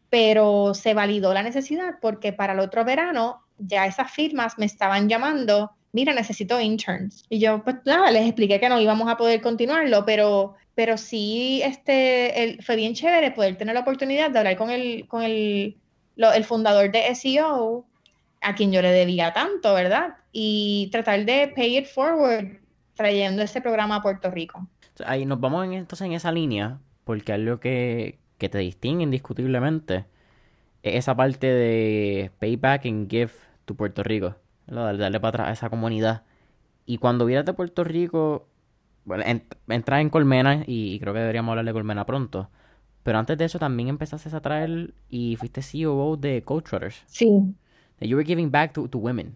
pero se validó la necesidad porque para el otro verano ya esas firmas me estaban llamando, mira, necesito interns. Y yo, pues nada, les expliqué que no íbamos a poder continuarlo, pero, pero sí este, el, fue bien chévere poder tener la oportunidad de hablar con el, con el, el fundador de SEO, a quien yo le debía tanto, ¿verdad? Y tratar de pay it forward trayendo ese programa a Puerto Rico.
Ahí nos vamos entonces en esa línea, porque algo que, que te distingue indiscutiblemente es esa parte de payback and give to Puerto Rico, darle para atrás a esa comunidad. Y cuando vienes de Puerto Rico, bueno, entras en Colmena y, creo que deberíamos hablar de Colmena pronto. Pero antes de eso también empezaste a traer y fuiste CEO de Coach.
Sí.
You were giving back to, to women.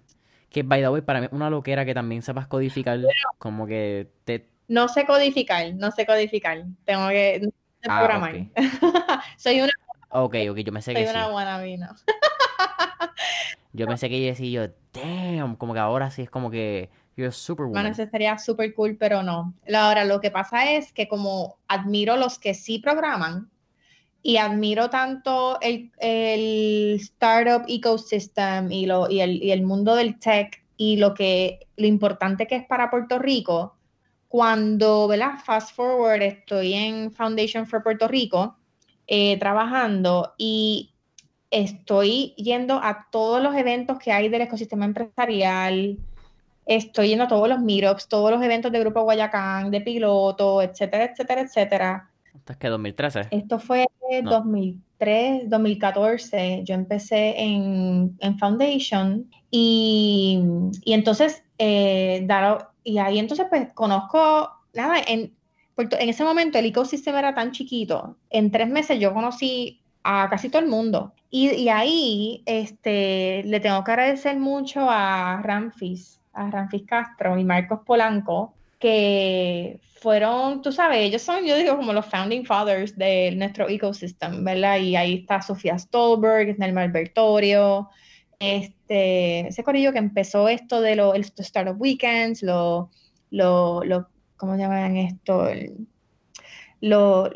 Que, by the way, para mí una loquera que también sepas codificar, como que te...
No sé codificar, no sé codificar. Tengo que ah, programar. Soy una...
Ok, ok, yo me sé que
Soy una buena vino.
yo pensé que decía yo, damn, como que ahora sí es como que you're super
woman. Bueno, eso sería súper cool, pero no. Ahora, lo que pasa es que como admiro los que sí programan, y admiro tanto el, el startup ecosystem y, lo, y, el, y el mundo del tech y lo que lo importante que es para Puerto Rico. Cuando, ¿verdad? Fast forward, estoy en Foundation for Puerto Rico eh, trabajando y estoy yendo a todos los eventos que hay del ecosistema empresarial, estoy yendo a todos los meetups, todos los eventos de Grupo Guayacán, de piloto, etcétera, etcétera, etcétera.
¿Esto es que 2013?
Esto fue 2003, 2014. Yo empecé en, Foundation y, entonces, eh, y ahí entonces pues conozco, nada, en, en ese momento el ecosistema era tan chiquito. En tres meses yo conocí a casi todo el mundo. Y, y, ahí este, le tengo que agradecer mucho a Ramfis, a Ramfis Castro y Marcos Polanco, que fueron, tú sabes, ellos son, yo digo, como los founding fathers de nuestro ecosystem, ¿verdad? Y ahí está Sofía Stolberg, Nelma Albertorio, este, ese corillo que empezó esto de los Startup Weekends, lo, lo, lo, ¿cómo llaman esto? El, lo,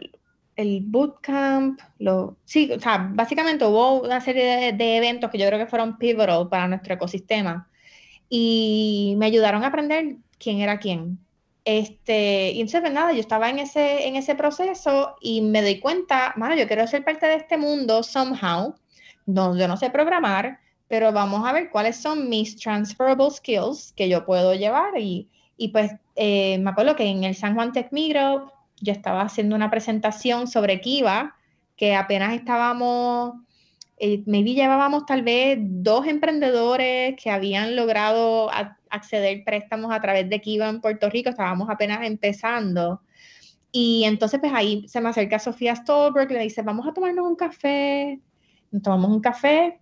el bootcamp, lo, sí, o sea, básicamente hubo una serie de, de eventos que yo creo que fueron pivotal para nuestro ecosistema y me ayudaron a aprender quién era quién, este, y entonces, pues, nada, yo estaba en ese, en ese proceso y me doy cuenta, mano, yo quiero ser parte de este mundo somehow. Yo no sé programar, pero vamos a ver cuáles son mis transferable skills que yo puedo llevar. Y, y pues eh, me acuerdo que en el San Juan Tech Migro yo estaba haciendo una presentación sobre Kiva, que apenas estábamos, eh, maybe llevábamos tal vez dos emprendedores que habían logrado acceder préstamos a través de Kiva en Puerto Rico, estábamos apenas empezando. Y entonces, pues ahí se me acerca Sofía Stolberg, le dice, vamos a tomarnos un café. tomamos un café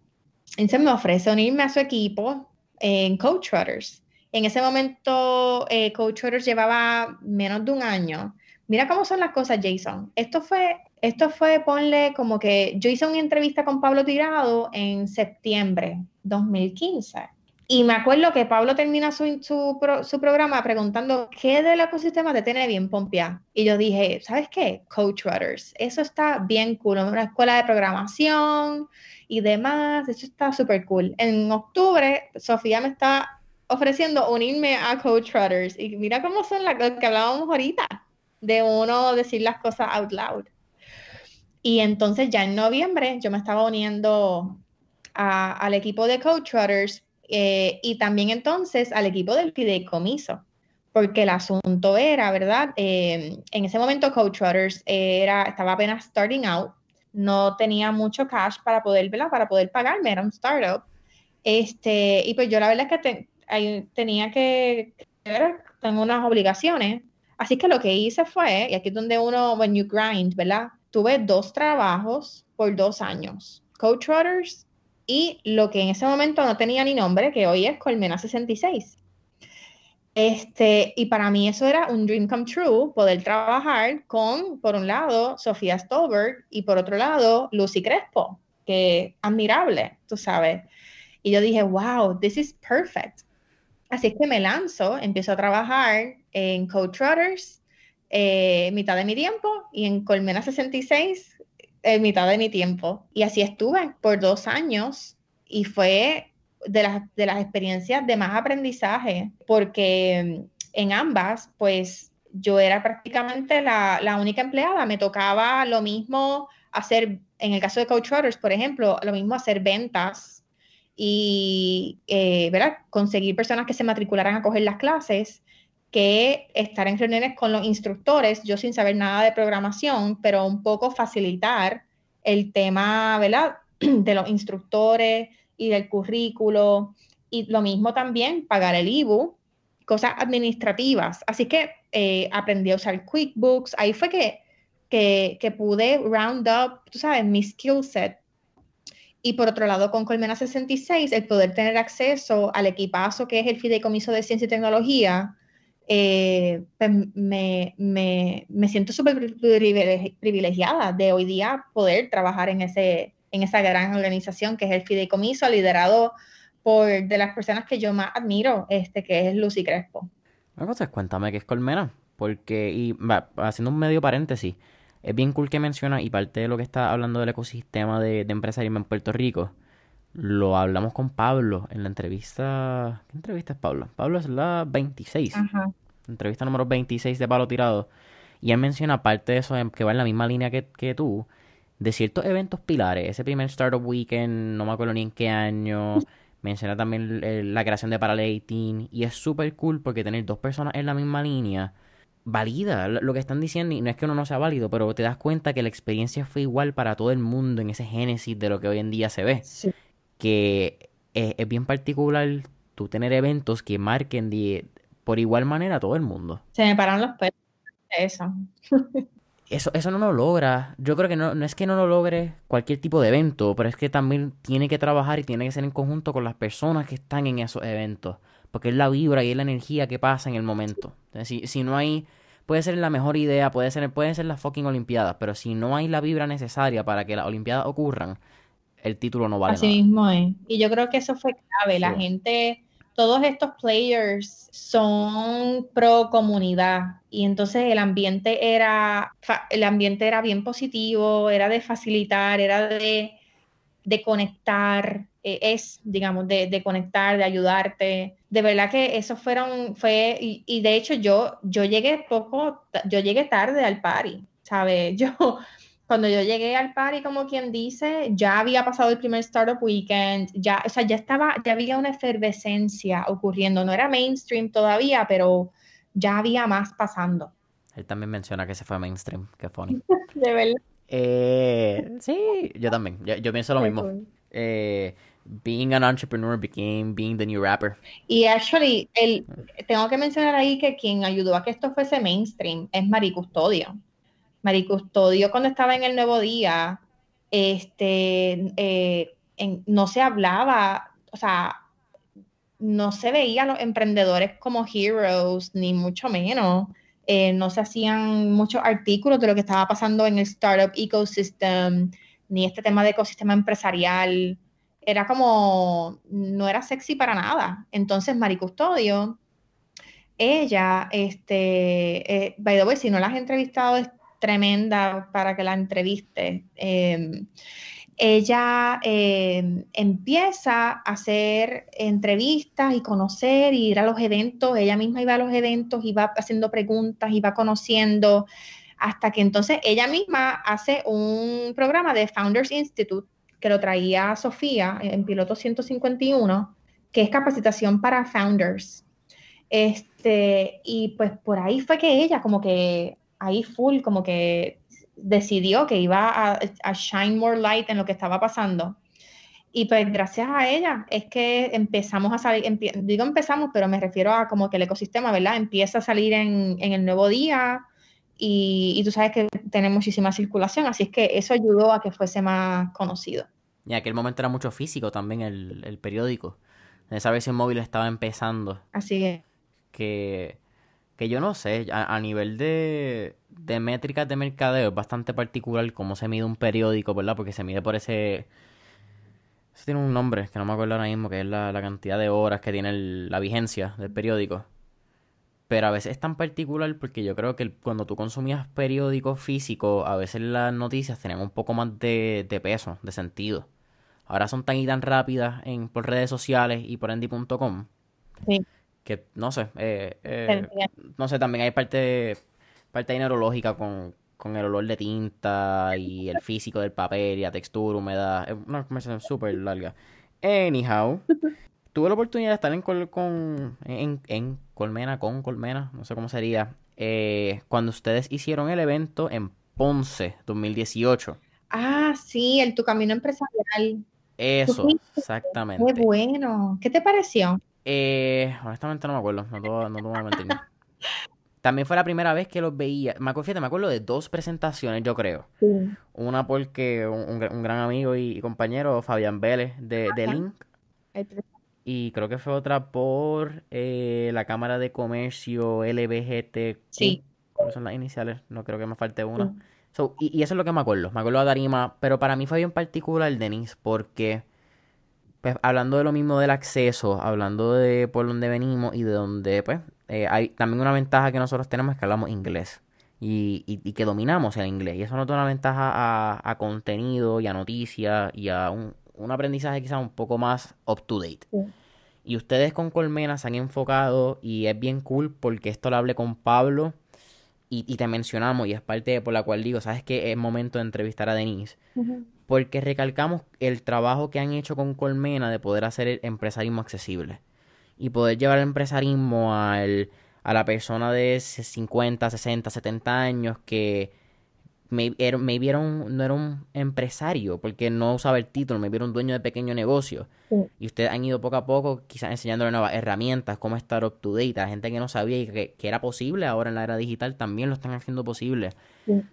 y se me ofrece unirme a su equipo en Coach Rudders. En ese momento, eh, Coach Rudders llevaba menos de un año. Mira cómo son las cosas, Jason. Esto fue, esto fue, ponle como que yo hice una entrevista con Pablo Tirado en septiembre 2015 y me acuerdo que Pablo termina su, su, programa preguntando qué del ecosistema te tiene bien pompia. Y yo dije, ¿sabes qué? Coach Rudders. Eso está bien cool. Una escuela de programación y demás. Eso está súper cool. En octubre, Sofía me está ofreciendo unirme a Coach Rudders. Y mira cómo son las que hablábamos ahorita, de uno decir las cosas out loud. Y entonces ya en noviembre yo me estaba uniendo al equipo de Coach Rudders eh, y también entonces al equipo del fideicomiso, porque el asunto era, ¿verdad? Eh, en ese momento Coach Rudders era, estaba apenas starting out, no tenía mucho cash para poder, ¿verdad? Para poder pagarme, era un startup. Este, y pues yo la verdad es que tenía que, tengo unas obligaciones. Así que lo que hice fue, y aquí es donde uno, when you grind, ¿verdad? Tuve dos trabajos por dos años. Coach Rudders y lo que en ese momento no tenía ni nombre, que hoy es Colmena 66. Este, y para mí eso era un dream come true, poder trabajar con, por un lado, Sofía Stolberg y por otro lado, Lucy Crespo, que admirable, tú sabes. Y yo dije, wow, this is perfect. Así es que me lanzo, empiezo a trabajar en Code Trotters, eh, mitad de mi tiempo, y en Colmena 66, eh, mitad de mi tiempo. Y así estuve por dos años y fue de las, de las experiencias de más aprendizaje, porque en ambas, pues yo era prácticamente la, la única empleada, me tocaba lo mismo hacer, en el caso de Coach Trotters, por ejemplo, lo mismo hacer ventas y eh, conseguir personas que se matricularan a coger las clases que estar en reuniones con los instructores, yo sin saber nada de programación, pero un poco facilitar el tema ¿verdad? de los instructores y del currículo. Y lo mismo también, pagar el IBU, cosas administrativas. Así que eh, aprendí a usar QuickBooks. Ahí fue que que, pude round up, tú sabes, mi skill set. Y por otro lado, con Colmena 66, el poder tener acceso al equipazo que es el Fideicomiso de Ciencia y Tecnología, eh, pues me, me, me, siento súper privilegiada de hoy día poder trabajar en, ese, en esa gran organización que es el Fideicomiso, liderado por de las personas que yo más admiro, este, que es Lucy Crespo.
Entonces, cuéntame qué es Colmena, porque, y haciendo un medio paréntesis, es bien cool que menciona, y parte de lo que está hablando del ecosistema de, de empresarismo en Puerto Rico, lo hablamos con Pablo en la entrevista. ¿Qué entrevista es Pablo? Pablo es la 26. Entrevista número 26 de Palo Tirado. Y él menciona, parte de eso, que va en la misma línea que, que tú, de ciertos eventos pilares. Ese primer Startup Weekend, no me acuerdo ni en qué año. Menciona también la creación de Parallel Y es súper cool porque tener dos personas en la misma línea valida lo que están diciendo y no es que uno no sea válido, pero te das cuenta que la experiencia fue igual para todo el mundo en ese génesis de lo que hoy en día se ve. Que es, bien particular tú tener eventos que marquen de, por igual manera a todo el mundo.
Se me paran los pelos. Eso.
eso, eso no lo logra. Yo creo que no, no es que no lo logre cualquier tipo de evento, pero es que también tiene que trabajar y tiene que ser en conjunto con las personas que están en esos eventos porque es la vibra y es la energía que pasa en el momento. si, si no hay, puede ser la mejor idea, puede ser, pueden ser las fucking Olimpiadas, pero si no hay la vibra necesaria para que las Olimpiadas ocurran, el título no vale
Así mismo es. Y yo creo que eso fue clave. La gente, todos estos players son pro comunidad y entonces el ambiente era, el ambiente era bien positivo, era de facilitar, era de, de conectar, eh, es, digamos, de, de conectar, de ayudarte de verdad que eso fueron, fue, y, de hecho yo, yo llegué poco, yo llegué tarde al party, ¿sabes? Yo, cuando yo llegué al party, como quien dice, ya había pasado el primer Startup Weekend, ya, o sea, ya estaba, ya había una efervescencia ocurriendo, no era mainstream todavía, pero ya había más pasando.
Él también menciona que se fue mainstream, qué funny.
de verdad.
Eh, sí, yo también, yo, pienso lo mismo. Eh, being an entrepreneur became being the new rapper.
Y actually, el, tengo que mencionar ahí que quien ayudó a que esto fuese mainstream es Mari Custodio. Mari Custodio cuando estaba en el Nuevo Día, este, eh, no se hablaba, o sea, no se veía a los emprendedores como heroes, ni mucho menos. Eh, no se hacían muchos artículos de lo que estaba pasando en el startup ecosystem, ni este tema de ecosistema empresarial era como, no era sexy para nada. Entonces, Mari Custodio, ella, este, eh, by the way, si no la has entrevistado, tremenda para que la entreviste. Em, ella em, empieza a hacer entrevistas y conocer y ir a los eventos. Ella misma iba a los eventos, iba haciendo preguntas, iba conociendo, hasta que entonces ella misma hace un programa de Founders Institute que lo traía Sofía en piloto 151, que es capacitación para founders. Este, y pues por ahí fue que ella como que ahí full como que decidió que iba a, a shine more light en lo que estaba pasando. Y pues gracias a ella es que empezamos a salir, digo empezamos, pero me refiero a como que el ecosistema, ¿verdad? Empieza a salir en, en el nuevo día y, y, tú sabes que tiene muchísima circulación, así es que eso ayudó a que fuese más conocido.
Y en aquel momento era mucho físico también el, el periódico. Esa versión móvil estaba empezando.
Así es.
Que, que yo no sé, a, nivel de, de métricas de mercadeo es bastante particular cómo se mide un periódico, ¿verdad? Porque se mide por ese Eso tiene un nombre que no me acuerdo ahora mismo, que es la, cantidad de horas que tiene la vigencia del periódico. Pero a veces es tan particular porque yo creo que cuando tú consumías periódicos físicos, a veces las noticias tenían un poco más de, peso, de sentido. Ahora son tan y tan rápidas en, por redes sociales y por endy.com. Sí. Que no sé, eh, eh, no sé, también hay parte, parte neurológica con, con el olor de tinta y el físico del papel y la textura, humedad. Es una conversación súper larga. Anyhow, tuve la oportunidad de estar en, con, en, Colmena, con Colmena, no sé cómo sería, eh, cuando ustedes hicieron el evento en Ponce 2018.
Ah, sí, el Tu Camino Empresarial.
Eso, exactamente.
Qué bueno. ¿Qué te pareció?
Eh, honestamente no me acuerdo, no te, no a mentir. También fue la primera vez que los veía. Me acuerdo, me acuerdo de dos presentaciones, yo creo. Una porque un, gran amigo y, compañero, Fabián Vélez, de, de Link. Y creo que fue otra por eh, la Cámara de Comercio LBGT.
Sí.
¿Cuáles son las iniciales? No creo que me falte una. y, eso es lo que me acuerdo. Me acuerdo de Darima, pero para mí fue bien particular, Denis, porque pues, hablando de lo mismo del acceso, hablando de por dónde venimos y de dónde, pues, eh, hay también una ventaja que nosotros tenemos es que hablamos inglés y, y, que dominamos el inglés. Y eso nos da una ventaja a, a contenido y a noticias y a un, un aprendizaje quizás un poco más up to date. Y ustedes con Colmena se han enfocado y es bien cool porque esto lo hablé con Pablo y, y te mencionamos y es parte por la cual digo, sabes que es momento de entrevistar a Denise. Porque recalcamos el trabajo que han hecho con Colmena de poder hacer el empresarismo accesible y poder llevar el empresarismo al, a la persona de 50, 60, 70 años que me, me vieron, no era un empresario porque no usaba el título, me vieron dueño de pequeño negocio. Y ustedes han ido poco a poco quizás enseñándole nuevas herramientas, cómo estar up to date. A gente que no sabía y que, era posible ahora en la era digital también lo están haciendo posible.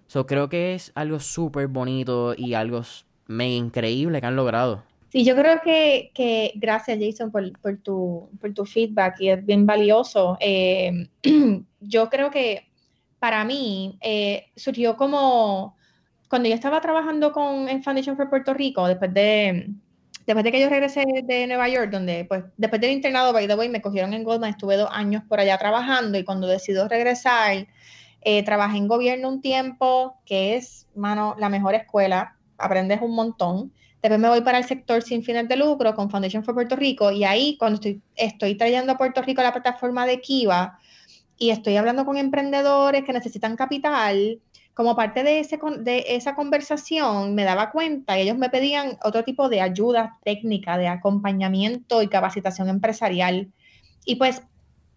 So, creo que es algo súper bonito y algo mega increíble que han logrado.
Sí, yo creo que, que gracias Jason por, por, tu, por tu feedback y es bien valioso. Eh, yo creo que para mí eh, surgió como cuando yo estaba trabajando con, en Foundation for Puerto Rico, después de, después de que yo regresé de Nueva York, donde pues después del internado, by the way, me cogieron en Goldman, estuve dos años por allá trabajando y cuando decido regresar, eh, trabajé en gobierno un tiempo, que es, mano, la mejor escuela, aprendes un montón. Después me voy para el sector sin fines de lucro con Foundation for Puerto Rico y ahí cuando estoy, estoy trayendo a Puerto Rico la plataforma de Kiva y estoy hablando con emprendedores que necesitan capital, como parte de, ese, de esa conversación me daba cuenta y ellos me pedían otro tipo de ayuda técnica, de acompañamiento y capacitación empresarial. Y pues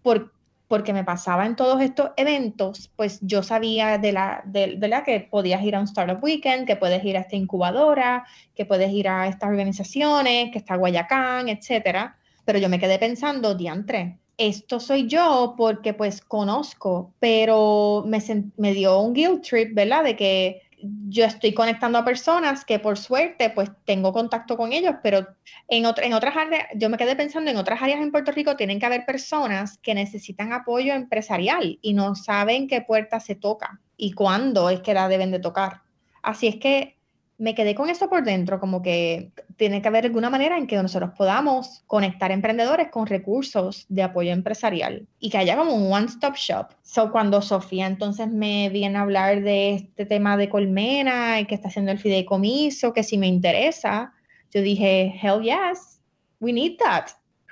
por porque me pasaba en todos estos eventos, pues yo sabía de la, de, la que podías ir a un Startup Weekend, que puedes ir a esta incubadora, que puedes ir a estas organizaciones, que está Guayacán, etcétera. Pero yo me quedé pensando, diantre, esto soy yo porque pues conozco, pero me, me dio un guilt trip, ¿verdad? De que yo estoy conectando a personas que por suerte pues tengo contacto con ellos, pero en, en otras áreas, yo me quedé pensando en otras áreas en Puerto Rico tienen que haber personas que necesitan apoyo empresarial y no saben qué puerta se toca y cuándo es que la deben de tocar. Así es que me quedé con eso por dentro, como que tiene que haber alguna manera en que nosotros podamos conectar emprendedores con recursos de apoyo empresarial y que haya como un one-stop shop. So, cuando Sofía entonces me viene a hablar de este tema de Colmena y que está haciendo el fideicomiso, que si me interesa, yo dije, hell yes, we need that,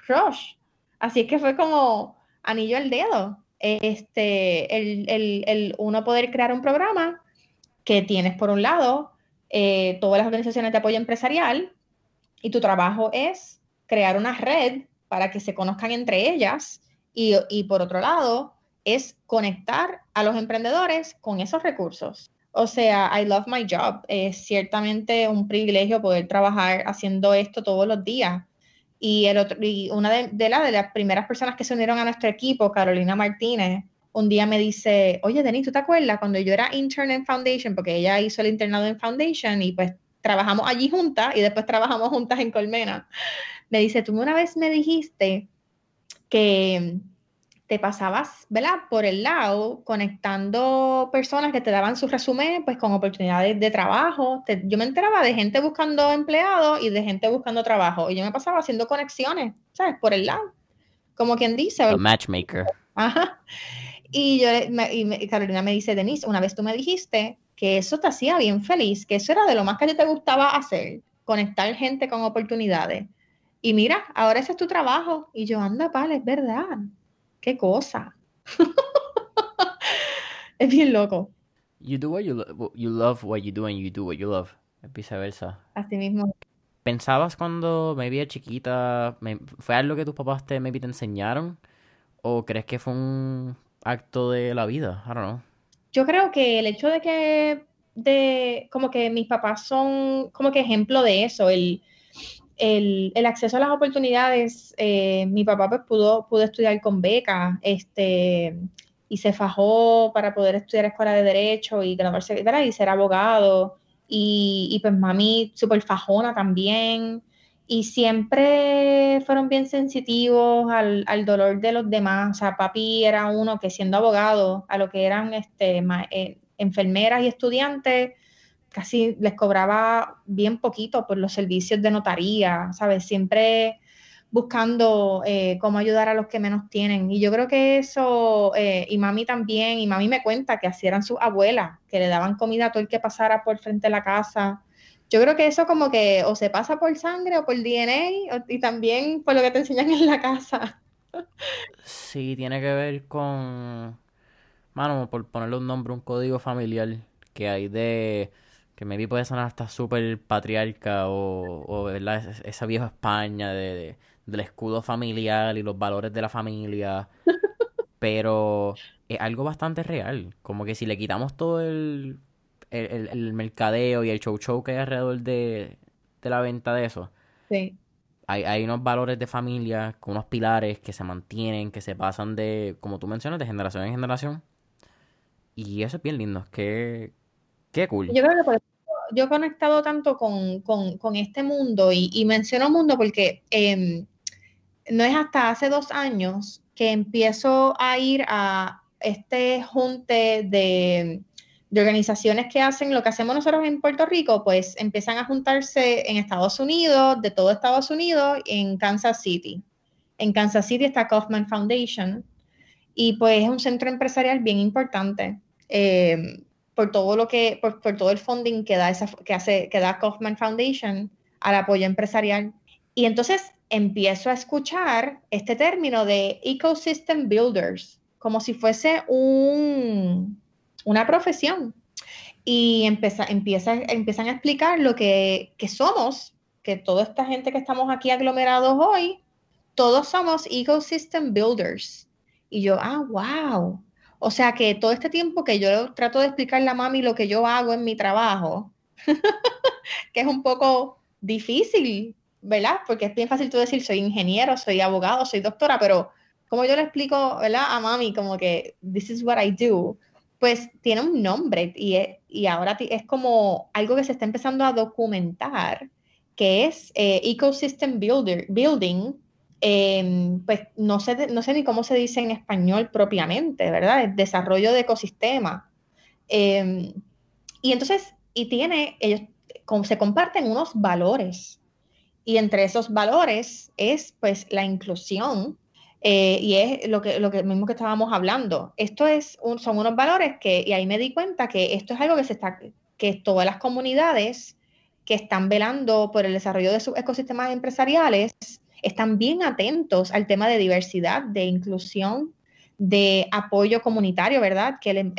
rush. Así es que fue como anillo al dedo, este, el, el, el uno poder crear un programa que tienes por un lado eh, todas las organizaciones de apoyo empresarial y tu trabajo es crear una red para que se conozcan entre ellas y, por otro lado es conectar a los emprendedores con esos recursos. O sea, I love my job. Es ciertamente un privilegio poder trabajar haciendo esto todos los días. Y, el otro, y una de las primeras personas que se unieron a nuestro equipo, Carolina Martínez, un día me dice, oye, Denis, ¿tú te acuerdas cuando yo era intern en Foundation? Porque ella hizo el internado en Foundation y pues trabajamos allí juntas y después trabajamos juntas en Colmena. Me dice, tú una vez me dijiste que te pasabas, ¿verdad? Por el lado, conectando personas que te daban su resumen, pues con oportunidades de trabajo. yo me enteraba de gente buscando empleados y de gente buscando trabajo. Y yo me pasaba haciendo conexiones, ¿sabes? Por el lado. Como quien dice.
A matchmaker.
Ajá. Y, yo, y Carolina me dice, Denise, una vez tú me dijiste que eso te hacía bien feliz, que eso era de lo más que a ti te gustaba hacer, conectar gente con oportunidades. Y mira, ahora ese es tu trabajo. Y yo, anda, vale, es verdad qué cosa. es bien loco.
You do what you, lo you love what you do and you do what you love. Viceversa.
Así mismo.
¿Pensabas cuando me vi chiquita, fue algo que tus papás te, maybe te enseñaron? ¿O crees que fue un acto de la vida? I don't know.
Yo creo que el hecho de que, de, como que mis papás son como que ejemplo de eso, el, el, acceso a las oportunidades, eh, mi papá pues pudo, pudo estudiar con beca, este, y se fajó para poder estudiar escuela de derecho y graduarse, y ser abogado, y, y pues mami súper fajona también, y siempre fueron bien sensitivos al, al, dolor de los demás, o sea, papi era uno que siendo abogado, a lo que eran este, eh, enfermeras y estudiantes, casi les cobraba bien poquito por los servicios de notaría, ¿sabes? Siempre buscando eh, cómo ayudar a los que menos tienen. Y yo creo que eso, eh, y mami también, y mami me cuenta que así eran sus abuelas, que le daban comida a todo el que pasara por frente de la casa. Yo creo que eso como que o se pasa por sangre o por DNA y también por lo que te enseñan en la casa.
Sí, tiene que ver con, mano, por ponerle un nombre, un código familiar que hay de que maybe puede sonar hasta súper patriarca o, o ¿verdad? esa vieja España de, del escudo familiar y los valores de la familia. Pero es algo bastante real. Como que si le quitamos todo el, el, mercadeo y el show show que hay alrededor de, la venta de eso.
Sí.
Hay, hay unos valores de familia, con unos pilares que se mantienen, que se pasan de, como tú mencionas, de generación en generación. Y eso es bien lindo. Que, Qué cool.
Yo creo que yo he conectado tanto con, este mundo y, menciono mundo porque em, no es hasta hace dos años que empiezo a ir a este junte de, organizaciones que hacen lo que hacemos nosotros en Puerto Rico, pues empiezan a juntarse en Estados Unidos, de todo Estados Unidos, en Kansas City. En Kansas City está Kaufman Foundation y pues es un centro empresarial bien importante. Em, por todo lo que, por, todo el funding que da, esa, que, hace, que da Kaufman Foundation al apoyo empresarial. Y entonces empiezo a escuchar este término de ecosystem builders, como si fuese un, una profesión. Y empieza, empieza, empiezan a explicar lo que, que somos, que toda esta gente que estamos aquí aglomerados hoy, todos somos ecosystem builders. Y yo, ah, wow, o sea que todo este tiempo que yo trato de explicarle a mami lo que yo hago en mi trabajo, que es un poco difícil, ¿verdad? Porque es bien fácil tú decir, soy ingeniero, soy abogado, soy doctora, pero como yo le explico, ¿verdad? A mami como que, this is what I do, pues tiene un nombre y, y ahora es como algo que se está empezando a documentar, que es eh, Ecosystem Builder, Building, Em, pues no sé, no sé ni cómo se dice en español propiamente, ¿verdad? El desarrollo de ecosistema. Em, y entonces, y tiene, ellos se comparten unos valores. Y entre esos valores es pues la inclusión eh, y es lo que, lo que mismo que estábamos hablando. Esto es son unos valores que, y ahí me di cuenta que esto es algo que se está, que todas las comunidades que están velando por el desarrollo de sus ecosistemas empresariales están bien atentos al tema de diversidad, de inclusión, de apoyo comunitario, ¿verdad? Que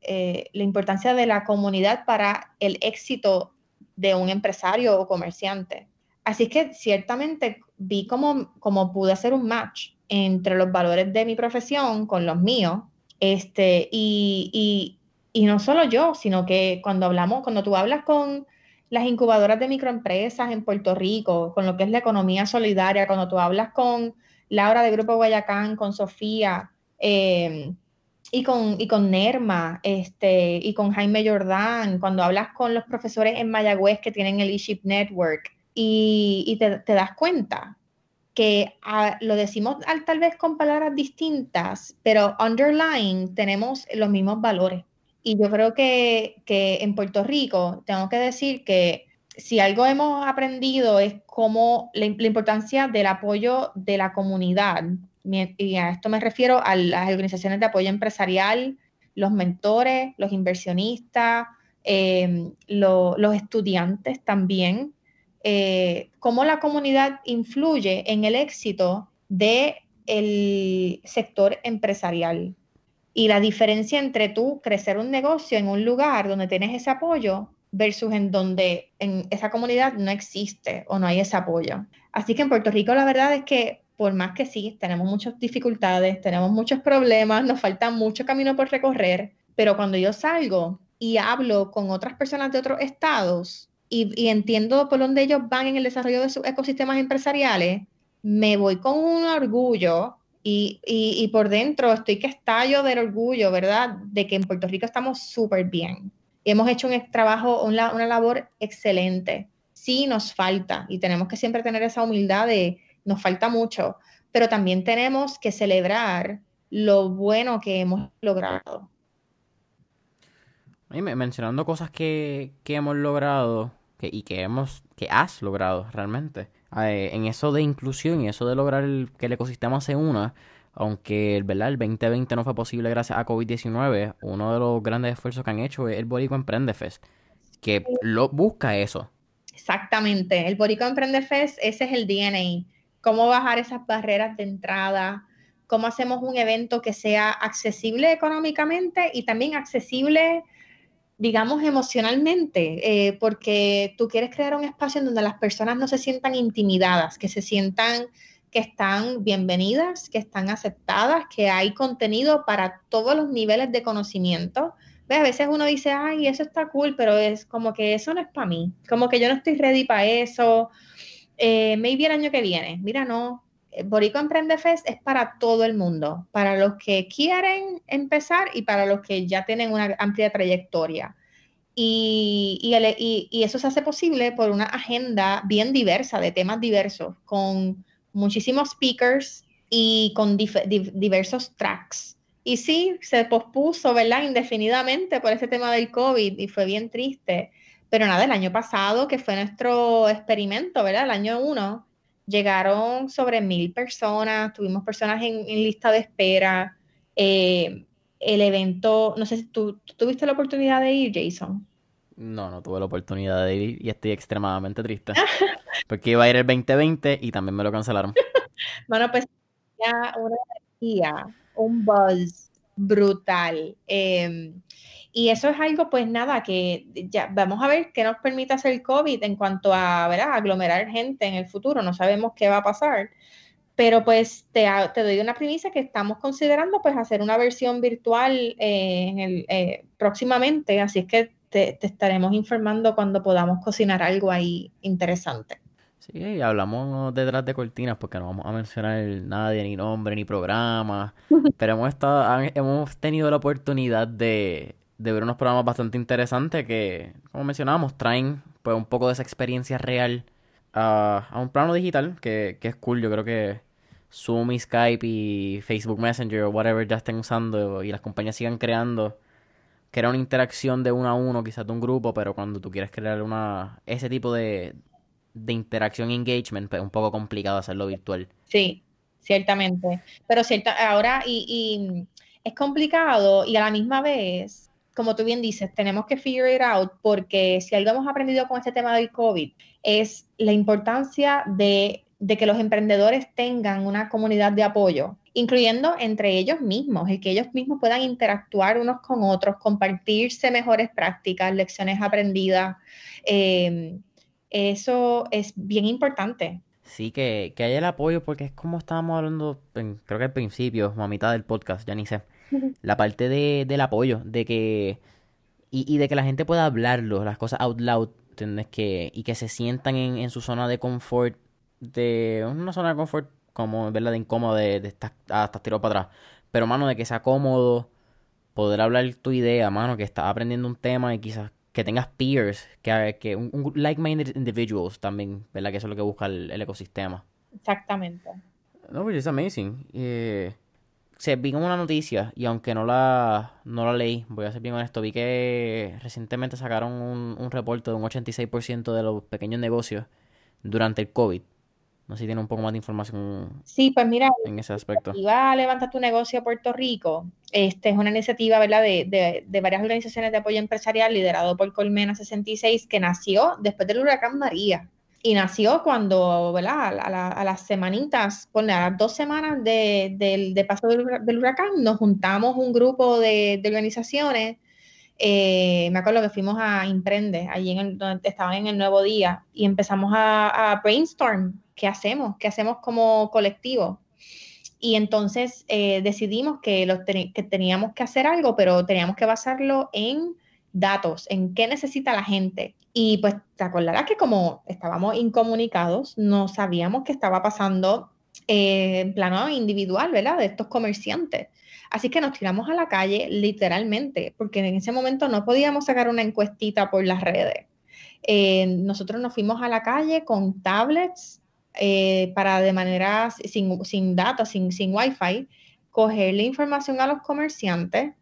eh, la importancia de la comunidad para el éxito de un empresario o comerciante. Así que ciertamente vi cómo, pude hacer un match entre los valores de mi profesión con los míos. Este, y, y no solo yo, sino que cuando hablamos, cuando tú hablas con las incubadoras de microempresas en Puerto Rico, con lo que es la economía solidaria, cuando tú hablas con Laura de Grupo Guayacán, con Sofía eh, y, con, y con Nerma este, y con Jaime Jordán, cuando hablas con los profesores en Mayagüez que tienen el eShip Network y, te, das cuenta que ah, lo decimos tal vez con palabras distintas, pero underlying tenemos los mismos valores. Y yo creo que, en Puerto Rico tengo que decir que si algo hemos aprendido es cómo la, importancia del apoyo de la comunidad, y a esto me refiero a las organizaciones de apoyo empresarial, los mentores, los inversionistas, em, los estudiantes también, eh, cómo la comunidad influye en el éxito del sector empresarial. Y la diferencia entre tú crecer un negocio en un lugar donde tienes ese apoyo versus en donde en esa comunidad no existe o no hay ese apoyo. Así que en Puerto Rico la verdad es que por más que sí, tenemos muchas dificultades, tenemos muchos problemas, nos falta mucho camino por recorrer, pero cuando yo salgo y hablo con otras personas de otros estados, y, entiendo por dónde ellos van en el desarrollo de sus ecosistemas empresariales, me voy con un orgullo y, por dentro estoy que estallo del orgullo, ¿verdad? De que en Puerto Rico estamos súper bien. Y hemos hecho un trabajo, una, una labor excelente. Sí nos falta y tenemos que siempre tener esa humildad de nos falta mucho, pero también tenemos que celebrar lo bueno que hemos logrado
mencionando cosas que, hemos logrado y que hemos que has logrado realmente. Eh, en eso de inclusión y eso de lograr que el ecosistema se una, aunque ¿verdad? el 2020 no fue posible gracias a COVID-19, uno de los grandes esfuerzos que han hecho es el Borico Emprende Fest, que lo busca eso.
Exactamente, el Borico Emprende Fest, ese es el DNA. Cómo bajar esas barreras de entrada, cómo hacemos un evento que sea accesible económicamente y también accesible digamos, emocionalmente, eh, porque tú quieres crear un espacio en donde las personas no se sientan intimidadas, que se sientan que están bienvenidas, que están aceptadas, que hay contenido para todos los niveles de conocimiento. A veces uno dice, ay, eso está cool, pero es como que eso no es para mí, como que yo no estoy ready para eso, eh, maybe el año que viene. Mira, no, Borico Emprende Fest es para todo el mundo, para los que quieren empezar y para los que ya tienen una amplia trayectoria. Y, y, eso se hace posible por una agenda bien diversa, de temas diversos, con muchísimos speakers y con diversos tracks. Y sí, se pospuso, ¿verdad? Indefinidamente por ese tema del COVID y fue bien triste. Pero nada, el año pasado, que fue nuestro experimento, ¿verdad? El año uno, llegaron sobre mil personas, tuvimos personas en, lista de espera. Eh, el evento, no sé si tú, tuviste la oportunidad de ir, Jason.
No, no tuve la oportunidad de ir y estoy extremadamente triste. porque iba a ir el 2020 y también me lo cancelaron.
bueno, pues ya una energía, un buzz brutal. Eh, y eso es algo, pues nada, que ya vamos a ver qué nos permite hacer el COVID en cuanto a ¿verdad? aglomerar gente en el futuro. No sabemos qué va a pasar. Pero pues te, te doy una premisa que estamos considerando pues hacer una versión virtual eh, en el, eh, próximamente. Así es que te, estaremos informando cuando podamos cocinar algo ahí interesante.
Sí, hablamos detrás de cortinas porque no vamos a mencionar nadie, ni nombre, ni programa, pero hemos, estado, hemos tenido la oportunidad de de ver unos programas bastante interesantes que, como mencionábamos, traen pues un poco de esa experiencia real a, a un plano digital que, que, es cool. Yo creo que Zoom y Skype y Facebook Messenger o whatever ya estén usando y las compañías sigan creando, era una interacción de uno a uno, quizás de un grupo, pero cuando tú quieres crear una ese tipo de, de interacción engagement, pues es un poco complicado hacerlo virtual.
Sí, ciertamente. Pero cierta, ahora y, y es complicado y a la misma vez como tú bien dices, tenemos que figure it out porque si algo hemos aprendido con este tema del COVID es la importancia de, que los emprendedores tengan una comunidad de apoyo, incluyendo entre ellos mismos, el que ellos mismos puedan interactuar unos con otros, compartirse mejores prácticas, lecciones aprendidas. Eh, eso es bien importante.
Sí, que, que haya el apoyo, porque es como estábamos hablando, creo que al principio, a mitad del podcast, ya ni sé la parte de, del apoyo, de que. Y, de que la gente pueda hablarlo, las cosas out loud, ¿entiendes? Que, y que se sientan en, en su zona de confort, de una zona de confort como, ¿verdad? De incómodo, de, de estar hasta tirado para atrás. Pero, mano, de que sea cómodo, poder hablar tu idea, mano, que estás aprendiendo un tema y quizás que tengas peers, que, que un, like-minded individuals también, ¿verdad? Que eso es lo que busca el, ecosistema.
Exactamente.
No, pues es amazing. Eh, se vi como una noticia y aunque no la, no la leí, voy a ser bien honesto, vi que recientemente sacaron un, un reporte de un 86% de los pequeños negocios durante el COVID. No sé si tiene un poco más de información
Sí, pues mira,
en ese aspecto.
Iba a levantar tu negocio a Puerto Rico. Este es una iniciativa, ¿verdad? De, de, de varias organizaciones de apoyo empresarial liderado por Colmena 66 que nació después del huracán María. Y nació cuando. A, la- a las semanitas, por las dos semanas de, del- de paso del, hura- del huracán, nos juntamos un grupo de, de organizaciones. eh, me acuerdo que fuimos a Imprende, allí en el, donde estaban en el Nuevo Día, y empezamos a, a brainstorm. ¿Qué hacemos? ¿Qué hacemos como colectivo? Y entonces eh, decidimos que teníamos que hacer algo, pero teníamos que basarlo en datos, en qué necesita la gente. Y pues te acordarás que como estábamos incomunicados, no sabíamos qué estaba pasando eh, en plano individual, ¿verdad? De estos comerciantes. Así que nos tiramos a la calle literalmente, porque en ese momento no podíamos sacar una encuestita por las redes. Eh, nosotros nos fuimos a la calle con tablets eh, para de manera sin, sin datos, sin, sin wifi, cogerle información a los comerciantes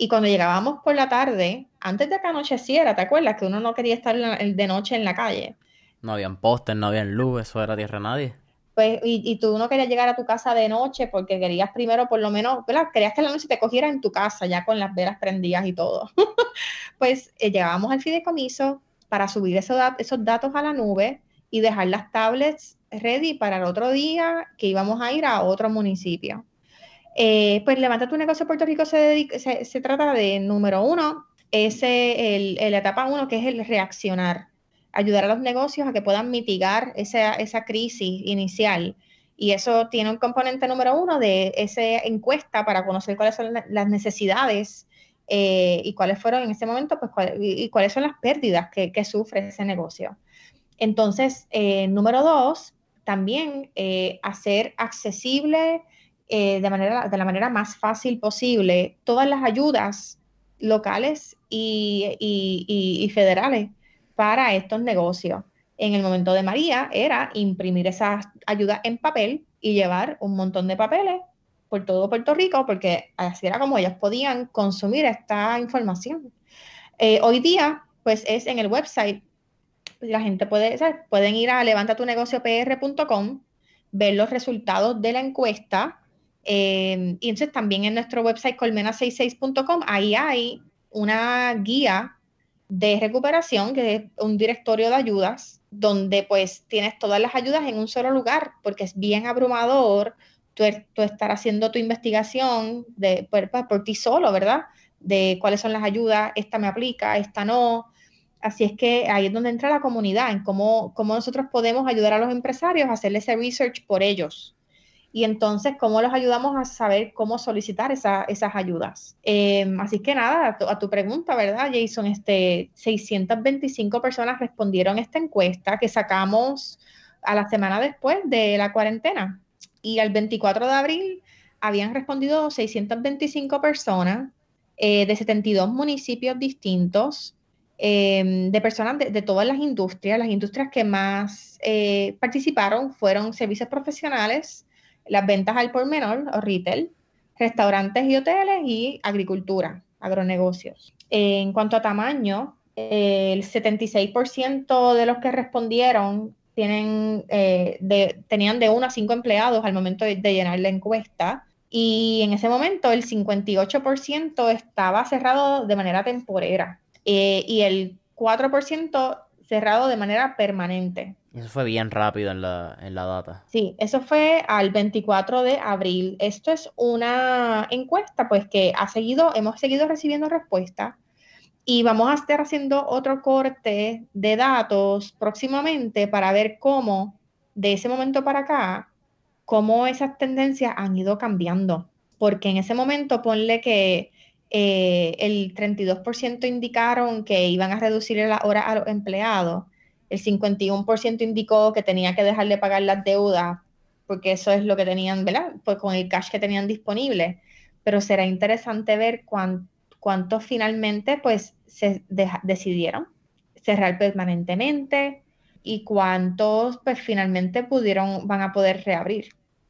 y cuando llegábamos por la tarde, antes de que anocheciera, ¿te acuerdas? Que uno no quería estar de noche en la calle.
No habían póster, no habían luz, eso era tierra de nadie.
Pues, y, y tú no querías llegar a tu casa de noche porque querías primero, por lo menos, ¿verdad? Querías que la noche te cogiera en tu casa, ya con las velas prendidas y todo. pues eh, llegábamos al fideicomiso para subir esos datos a la nube y dejar las tablets ready para el otro día que íbamos a ir a otro municipio. Eh, pues Levanta tu negocio Puerto Rico se, se, trata de, número uno, ese, el, la etapa uno, que es el reaccionar, ayudar a los negocios a que puedan mitigar esa, esa crisis inicial. Y eso tiene un componente número uno de esa encuesta para conocer cuáles son la- las necesidades eh, y cuáles fueron en ese momento, pues, y, cuáles son las pérdidas que, que sufre ese negocio. Entonces, eh, número dos, también eh, hacer accesible eh, de, manera, de la manera más fácil posible todas las ayudas locales y, y- y- federales para estos negocios. En el momento de María era imprimir esas ayudas en papel y llevar un montón de papeles por todo Puerto Rico, porque así era como ellos podían consumir esta información. Eh, hoy día, pues es en el website la gente puede, pueden ir a levantatunegociopr.com, ver los resultados de la encuesta. Eh, y entonces también en nuestro website colmena66.com, ahí hay una guía de recuperación, que es un directorio de ayudas, donde pues tienes todas las ayudas en un solo lugar, porque es bien abrumador tú, estar haciendo tu investigación de, por, por ti solo, ¿verdad? De cuáles son las ayudas, esta me aplica, esta no. Así es que ahí es donde entra la comunidad, en cómo, cómo nosotros podemos ayudar a los empresarios a hacer ese research por ellos. Y entonces, cómo los ayudamos a saber cómo solicitar esa, esas ayudas. Eh, así que nada, a tu, a tu, pregunta, ¿verdad, Jason? Este, 625 personas respondieron esta encuesta que sacamos a la semana después de la cuarentena. Y al 24 de abril habían respondido 625 personas eh, de 72 municipios distintos de personas de, de, todas las industrias. Las industrias que más eh, participaron fueron servicios profesionales, las ventas al por menor o retail, restaurantes y hoteles y agricultura, agronegocios. Eh, en cuanto a tamaño, el 76% de los que respondieron tienen, eh, tenían de 1 a 5 empleados al momento de, de llenar la encuesta. Y en ese momento el 58% estaba cerrado de manera temporera eh, y el 4% cerrado de manera permanente.
Eso fue bien rápido en la, en la data.
Sí, eso fue al 24 de abril. Esto es una encuesta, pues que ha seguido, hemos seguido recibiendo respuestas y vamos a estar haciendo otro corte de datos próximamente para ver cómo, de ese momento para acá, cómo esas tendencias han ido cambiando. Porque en ese momento, ponle que eh, el 32% indicaron que iban a reducir la hora a los empleados, el 51% indicó que tenía que dejar de pagar las deudas, porque eso es lo que tenían, ¿verdad? Pues con el cash que tenían disponible. Pero será interesante ver cuántos cuánto finalmente pues se decidieron cerrar permanentemente, y cuántos pues finalmente pudieron, van a poder reabrir.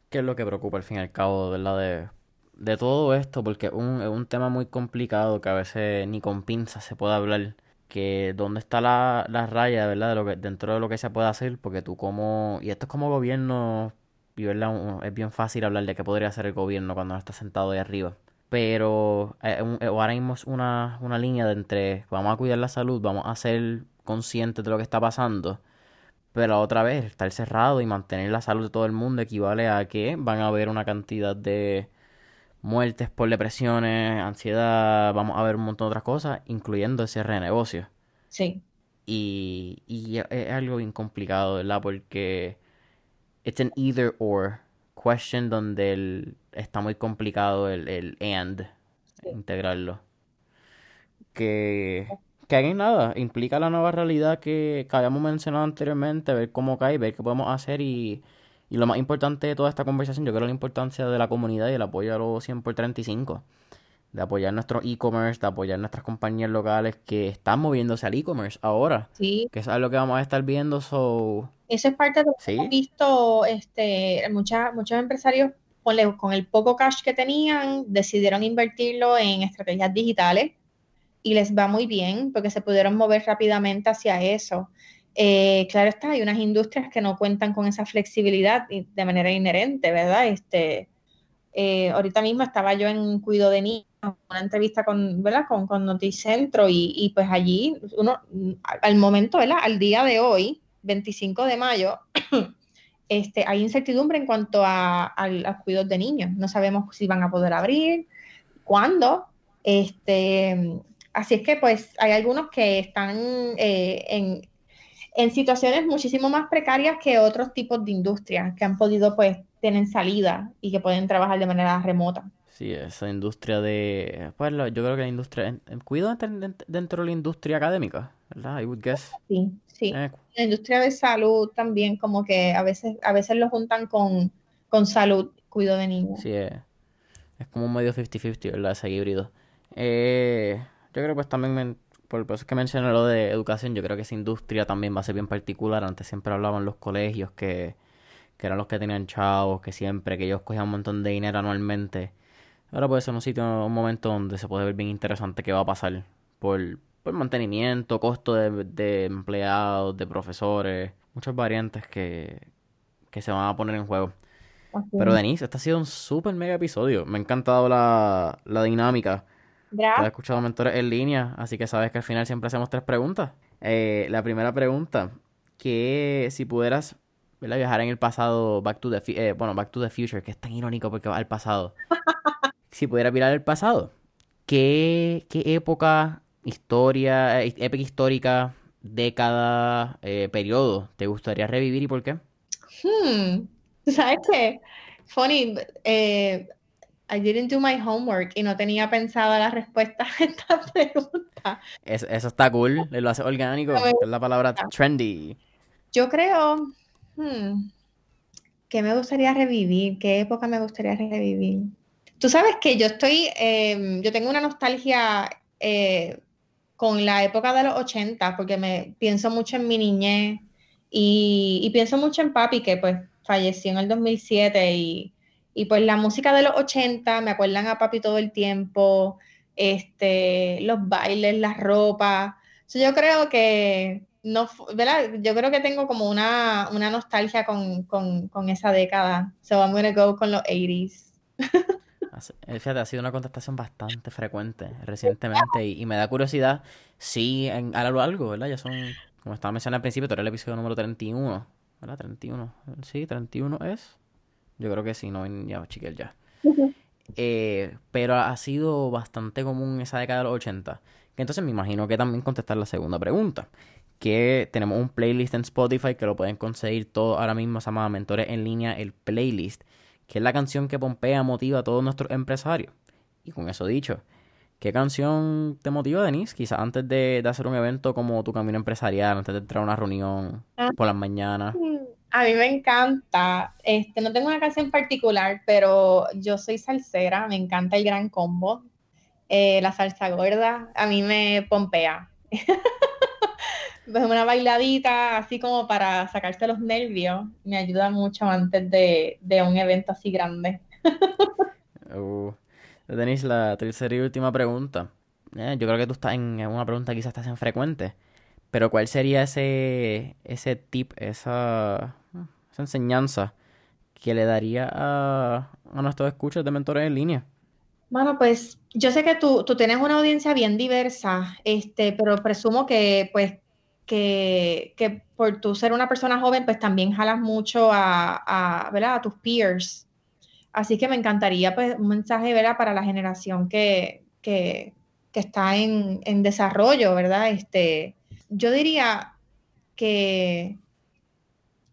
¿Qué es lo que preocupa al fin y al cabo, ¿verdad? De, de todo esto, porque es un tema muy complicado que a veces ni con pinzas se puede hablar. Que dónde está la, raya, ¿verdad? De lo que, dentro de lo que se puede hacer, porque tú como, y esto es como gobierno, y ¿verdad? es bien fácil hablar de qué podría hacer el gobierno cuando no está sentado ahí arriba. Pero eh, eh, ahora mismo es una, una línea de entre vamos a cuidar la salud, vamos a ser conscientes de lo que está pasando pero otra vez, estar cerrado y mantener la salud de todo el mundo equivale a que van a haber una cantidad de muertes por depresiones, ansiedad, vamos a ver un montón de otras cosas, incluyendo ese renegocio.
Sí.
Y, y es algo bien complicado, ¿verdad? Porque it's an either or question donde el, está muy complicado el, el and integrarlo. Que que hagan nada, implica la nueva realidad que, habíamos mencionado anteriormente, ver cómo cae, ver qué podemos hacer y, y lo más importante de toda esta conversación, yo creo la importancia de la comunidad y el apoyo a los 100 por 35, de apoyar nuestro e-commerce, de apoyar nuestras compañías locales que están moviéndose al e-commerce ahora,
sí.
que es algo que vamos a estar viendo. So...
Eso es parte de lo que hemos visto, este, muchas, muchos empresarios con el poco cash que tenían, decidieron invertirlo en estrategias digitales y les va muy bien porque se pudieron mover rápidamente hacia eso. Eh, claro está, hay unas industrias que no cuentan con esa flexibilidad de manera inherente, ¿verdad? Este, eh, ahorita mismo estaba yo en Cuido de Niños, una entrevista con, ¿verdad? Con, Noticentro y, pues allí, uno, al momento, ¿verdad? Al día de hoy, 25 de mayo, este, hay incertidumbre en cuanto a, a, a de niños. No sabemos si van a poder abrir, cuándo. Este, Así es que pues hay algunos que están eh, en, situaciones muchísimo más precarias que otros tipos de industrias que han podido pues tienen salida y que pueden trabajar de manera remota.
Sí, esa industria de, pues yo creo que la industria, cuido dentro de la industria académica, ¿verdad? I would guess.
Sí, sí. Eh. La industria de salud también como que a veces, a veces lo juntan con, con salud, cuido de niños.
Sí, es, es como un medio 50-50, ¿verdad? Ese híbrido. Eh, yo creo pues también, por, eso es que mencioné lo de educación, yo creo que esa industria también va a ser bien particular. Antes siempre hablaban los colegios que, que eran los que tenían chavos, que siempre, que ellos cogían un montón de dinero anualmente. Ahora puede ser un sitio, un momento donde se puede ver bien interesante qué va a pasar por, por mantenimiento, costo de, de empleados, de profesores, muchas variantes que, que se van a poner en juego. Pero Denise, este ha sido un súper mega episodio. Me ha encantado la, la dinámica. Has escuchado mentores en línea, así que sabes que al final siempre hacemos tres preguntas. Eh, la primera pregunta, que si pudieras viajar en el pasado, back to the, eh, bueno, back to the future, que es tan irónico porque va al pasado. si pudieras mirar el pasado, ¿qué, qué época, historia, eh, época histórica, década, periodo te gustaría revivir y por qué?
Hmm. ¿Sabes qué? Funny, I didn't do my homework y no tenía pensada la respuesta a esta pregunta.
Eso, está cool, lo hace orgánico, es la palabra trendy.
Yo creo hmm, que me gustaría revivir, qué época me gustaría revivir. Tú sabes que yo estoy, em, yo tengo una nostalgia eh, con la época de los 80, porque me pienso mucho en mi niñez y, y pienso mucho en papi, que pues falleció en el 2007 y y pues la música de los 80, me acuerdan a papi todo el tiempo, este, los bailes, la ropa. yo creo que no, ¿verdad? Yo creo que tengo como una, una nostalgia con, con, con, esa década. So I'm gonna go con los 80s.
Eh, fíjate, ha sido una contestación bastante frecuente recientemente y, me da curiosidad si en, a lo largo, ¿verdad? Ya son, como estaba mencionando al principio, todo el episodio número 31, ¿verdad? 31, sí, 31 es. Yo creo que sí, no ya chiquel ya. Eh, pero ha sido bastante común esa década de los 80. Entonces me imagino que también contestar la segunda pregunta. Que tenemos un playlist en Spotify que lo pueden conseguir todo ahora mismo. Se llama Mentores en línea, el playlist. Que es la canción que Pompea motiva a todos nuestros empresarios. Y con eso dicho, ¿qué canción te motiva, Denise? Quizás antes de, de hacer un evento como tu camino empresarial, antes de entrar a una reunión ah. por las mañanas.
A mí me encanta, este, no tengo una canción particular, pero yo soy salsera, me encanta el gran combo, eh, la salsa gorda, a mí me pompea. pues una bailadita así como para sacarse los nervios me ayuda mucho antes de, un evento así grande.
uh, Denise, la tercera y última pregunta. Eh, yo creo que tú estás en una pregunta quizás estás en frecuente, pero ¿cuál sería ese, ese tip, esa, enseñanza que le daría a, a nuestros escuchas de mentores en línea?
Bueno, pues yo sé que tú, tú tienes una audiencia bien diversa, este, pero presumo que pues que, que, por tú ser una persona joven, pues también jalas mucho a, a, ¿verdad? a tus peers. Así que me encantaría pues un mensaje ¿verdad? para la generación que, que, que está en, en, desarrollo, ¿verdad? Este, yo diría que,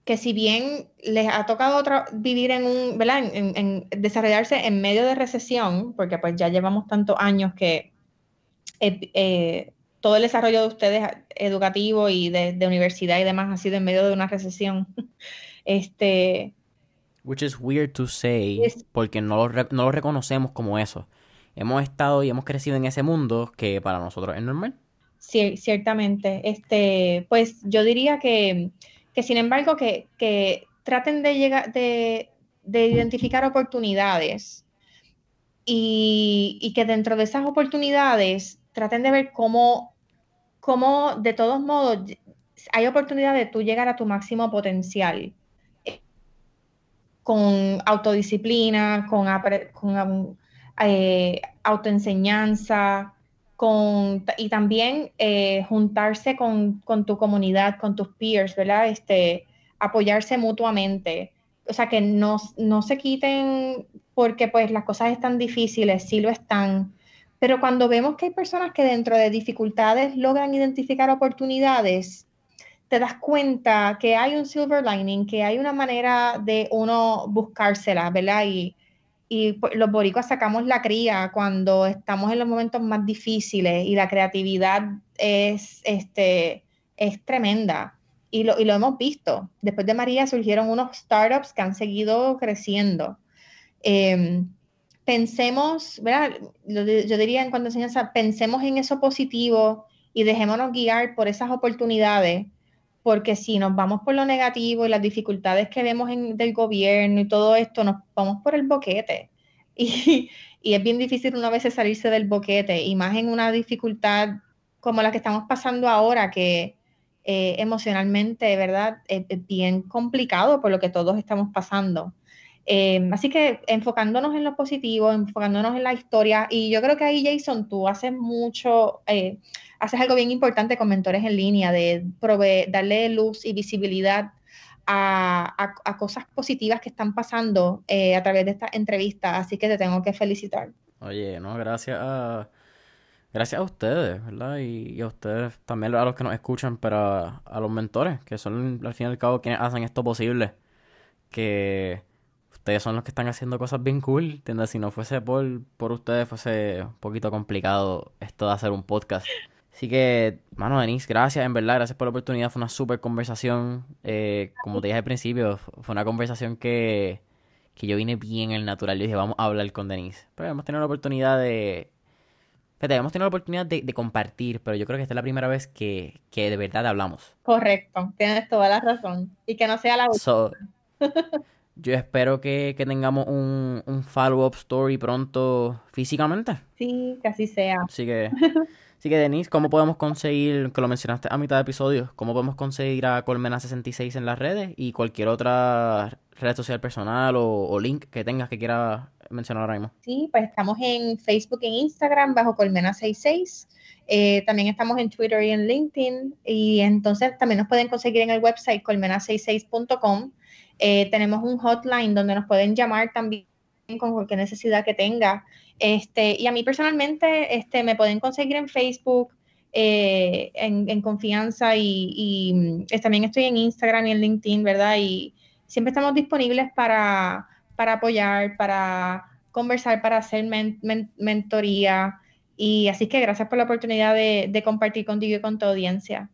que si bien les ha tocado vivir en un, ¿verdad? En, desarrollarse en medio de recesión, porque pues ya llevamos tantos años que eh, eh, todo el desarrollo de ustedes educativo y de, universidad y demás ha sido en medio de una recesión. este,
Which is weird to say, porque no lo, no lo reconocemos como eso. Hemos estado y hemos crecido en ese mundo que para nosotros es normal.
Sí, ciertamente. Este, pues yo diría que, que sin embargo, que, que traten de llegar, de, de identificar oportunidades y, y, que dentro de esas oportunidades traten de ver cómo cómo de todos modos hay oportunidad de tú llegar a tu máximo potencial con autodisciplina, con, con eh, autoenseñanza, y también eh, juntarse con, con, tu comunidad, con tus peers, ¿verdad? Este, apoyarse mutuamente. O sea, que no, no se quiten porque pues las cosas están difíciles, sí lo están, pero cuando vemos que hay personas que dentro de dificultades logran identificar oportunidades, te das cuenta que hay un silver lining, que hay una manera de uno buscársela, ¿verdad? Y, y pues, los boricuas sacamos la cría cuando estamos en los momentos más difíciles y la creatividad es, este, es tremenda. Y lo, y lo hemos visto. Después de María surgieron unos startups que han seguido creciendo. Eh, pensemos, ¿verdad? Yo diría en cuanto a enseñanza, pensemos en eso positivo y dejémonos guiar por esas oportunidades, porque si nos vamos por lo negativo y las dificultades que vemos del gobierno y todo esto, nos vamos por el boquete. Y, es bien difícil una vez salirse del boquete, y más en una dificultad como la que estamos pasando ahora, que eh, emocionalmente, ¿verdad? Es, es bien complicado por lo que todos estamos pasando. Em, así que enfocándonos en lo positivo, enfocándonos en la historia, y yo creo que ahí, Jason, tú haces mucho, eh, haces algo bien importante con mentores en línea, de darle luz y visibilidad a, cosas positivas que están pasando eh, a través de esta entrevista, así que te tengo que felicitar.
Oye, no, gracias a, gracias a ustedes, ¿verdad? Y, a ustedes también, a los que nos escuchan, pero a, a los mentores, que son al fin y al cabo quienes hacen esto posible, que ustedes son los que están haciendo cosas bien cool. ¿entiendes? Si no fuese por, por ustedes, fuese un poquito complicado esto de hacer un podcast. Así que, mano, Denise, gracias, en verdad, gracias por la oportunidad. Fue una súper conversación. Eh, como te dije al principio, fue una conversación que, que yo vine bien el natural. Yo dije, vamos a hablar con Denise. Pero hemos tenido la oportunidad de. Fíjate, hemos tenido la oportunidad de, compartir, pero yo creo que esta es la primera vez que, que de verdad hablamos.
Correcto, tienes toda la razón. Y que no sea la última.
Yo espero que, tengamos un, un follow-up story pronto físicamente.
Sí, que así sea.
Así que, así que Denise, ¿cómo podemos conseguir, que lo mencionaste a mitad de episodio, cómo podemos conseguir a Colmena66 en las redes y cualquier otra red social personal o, link que tengas que quieras mencionar ahora mismo?
Sí, pues estamos en Facebook e Instagram bajo Colmena66. Eh, también estamos en Twitter y en LinkedIn. Y entonces también nos pueden conseguir en el website colmena66.com. Eh, tenemos un hotline donde nos pueden llamar también con cualquier necesidad que tenga. Este, y a mí personalmente este, me pueden conseguir en Facebook eh, en, confianza y, mm, también estoy en Instagram y en LinkedIn, ¿verdad? Y siempre estamos disponibles para, para apoyar, para conversar, para hacer mentoría. Y así que gracias por la oportunidad de, de compartir contigo y con tu audiencia.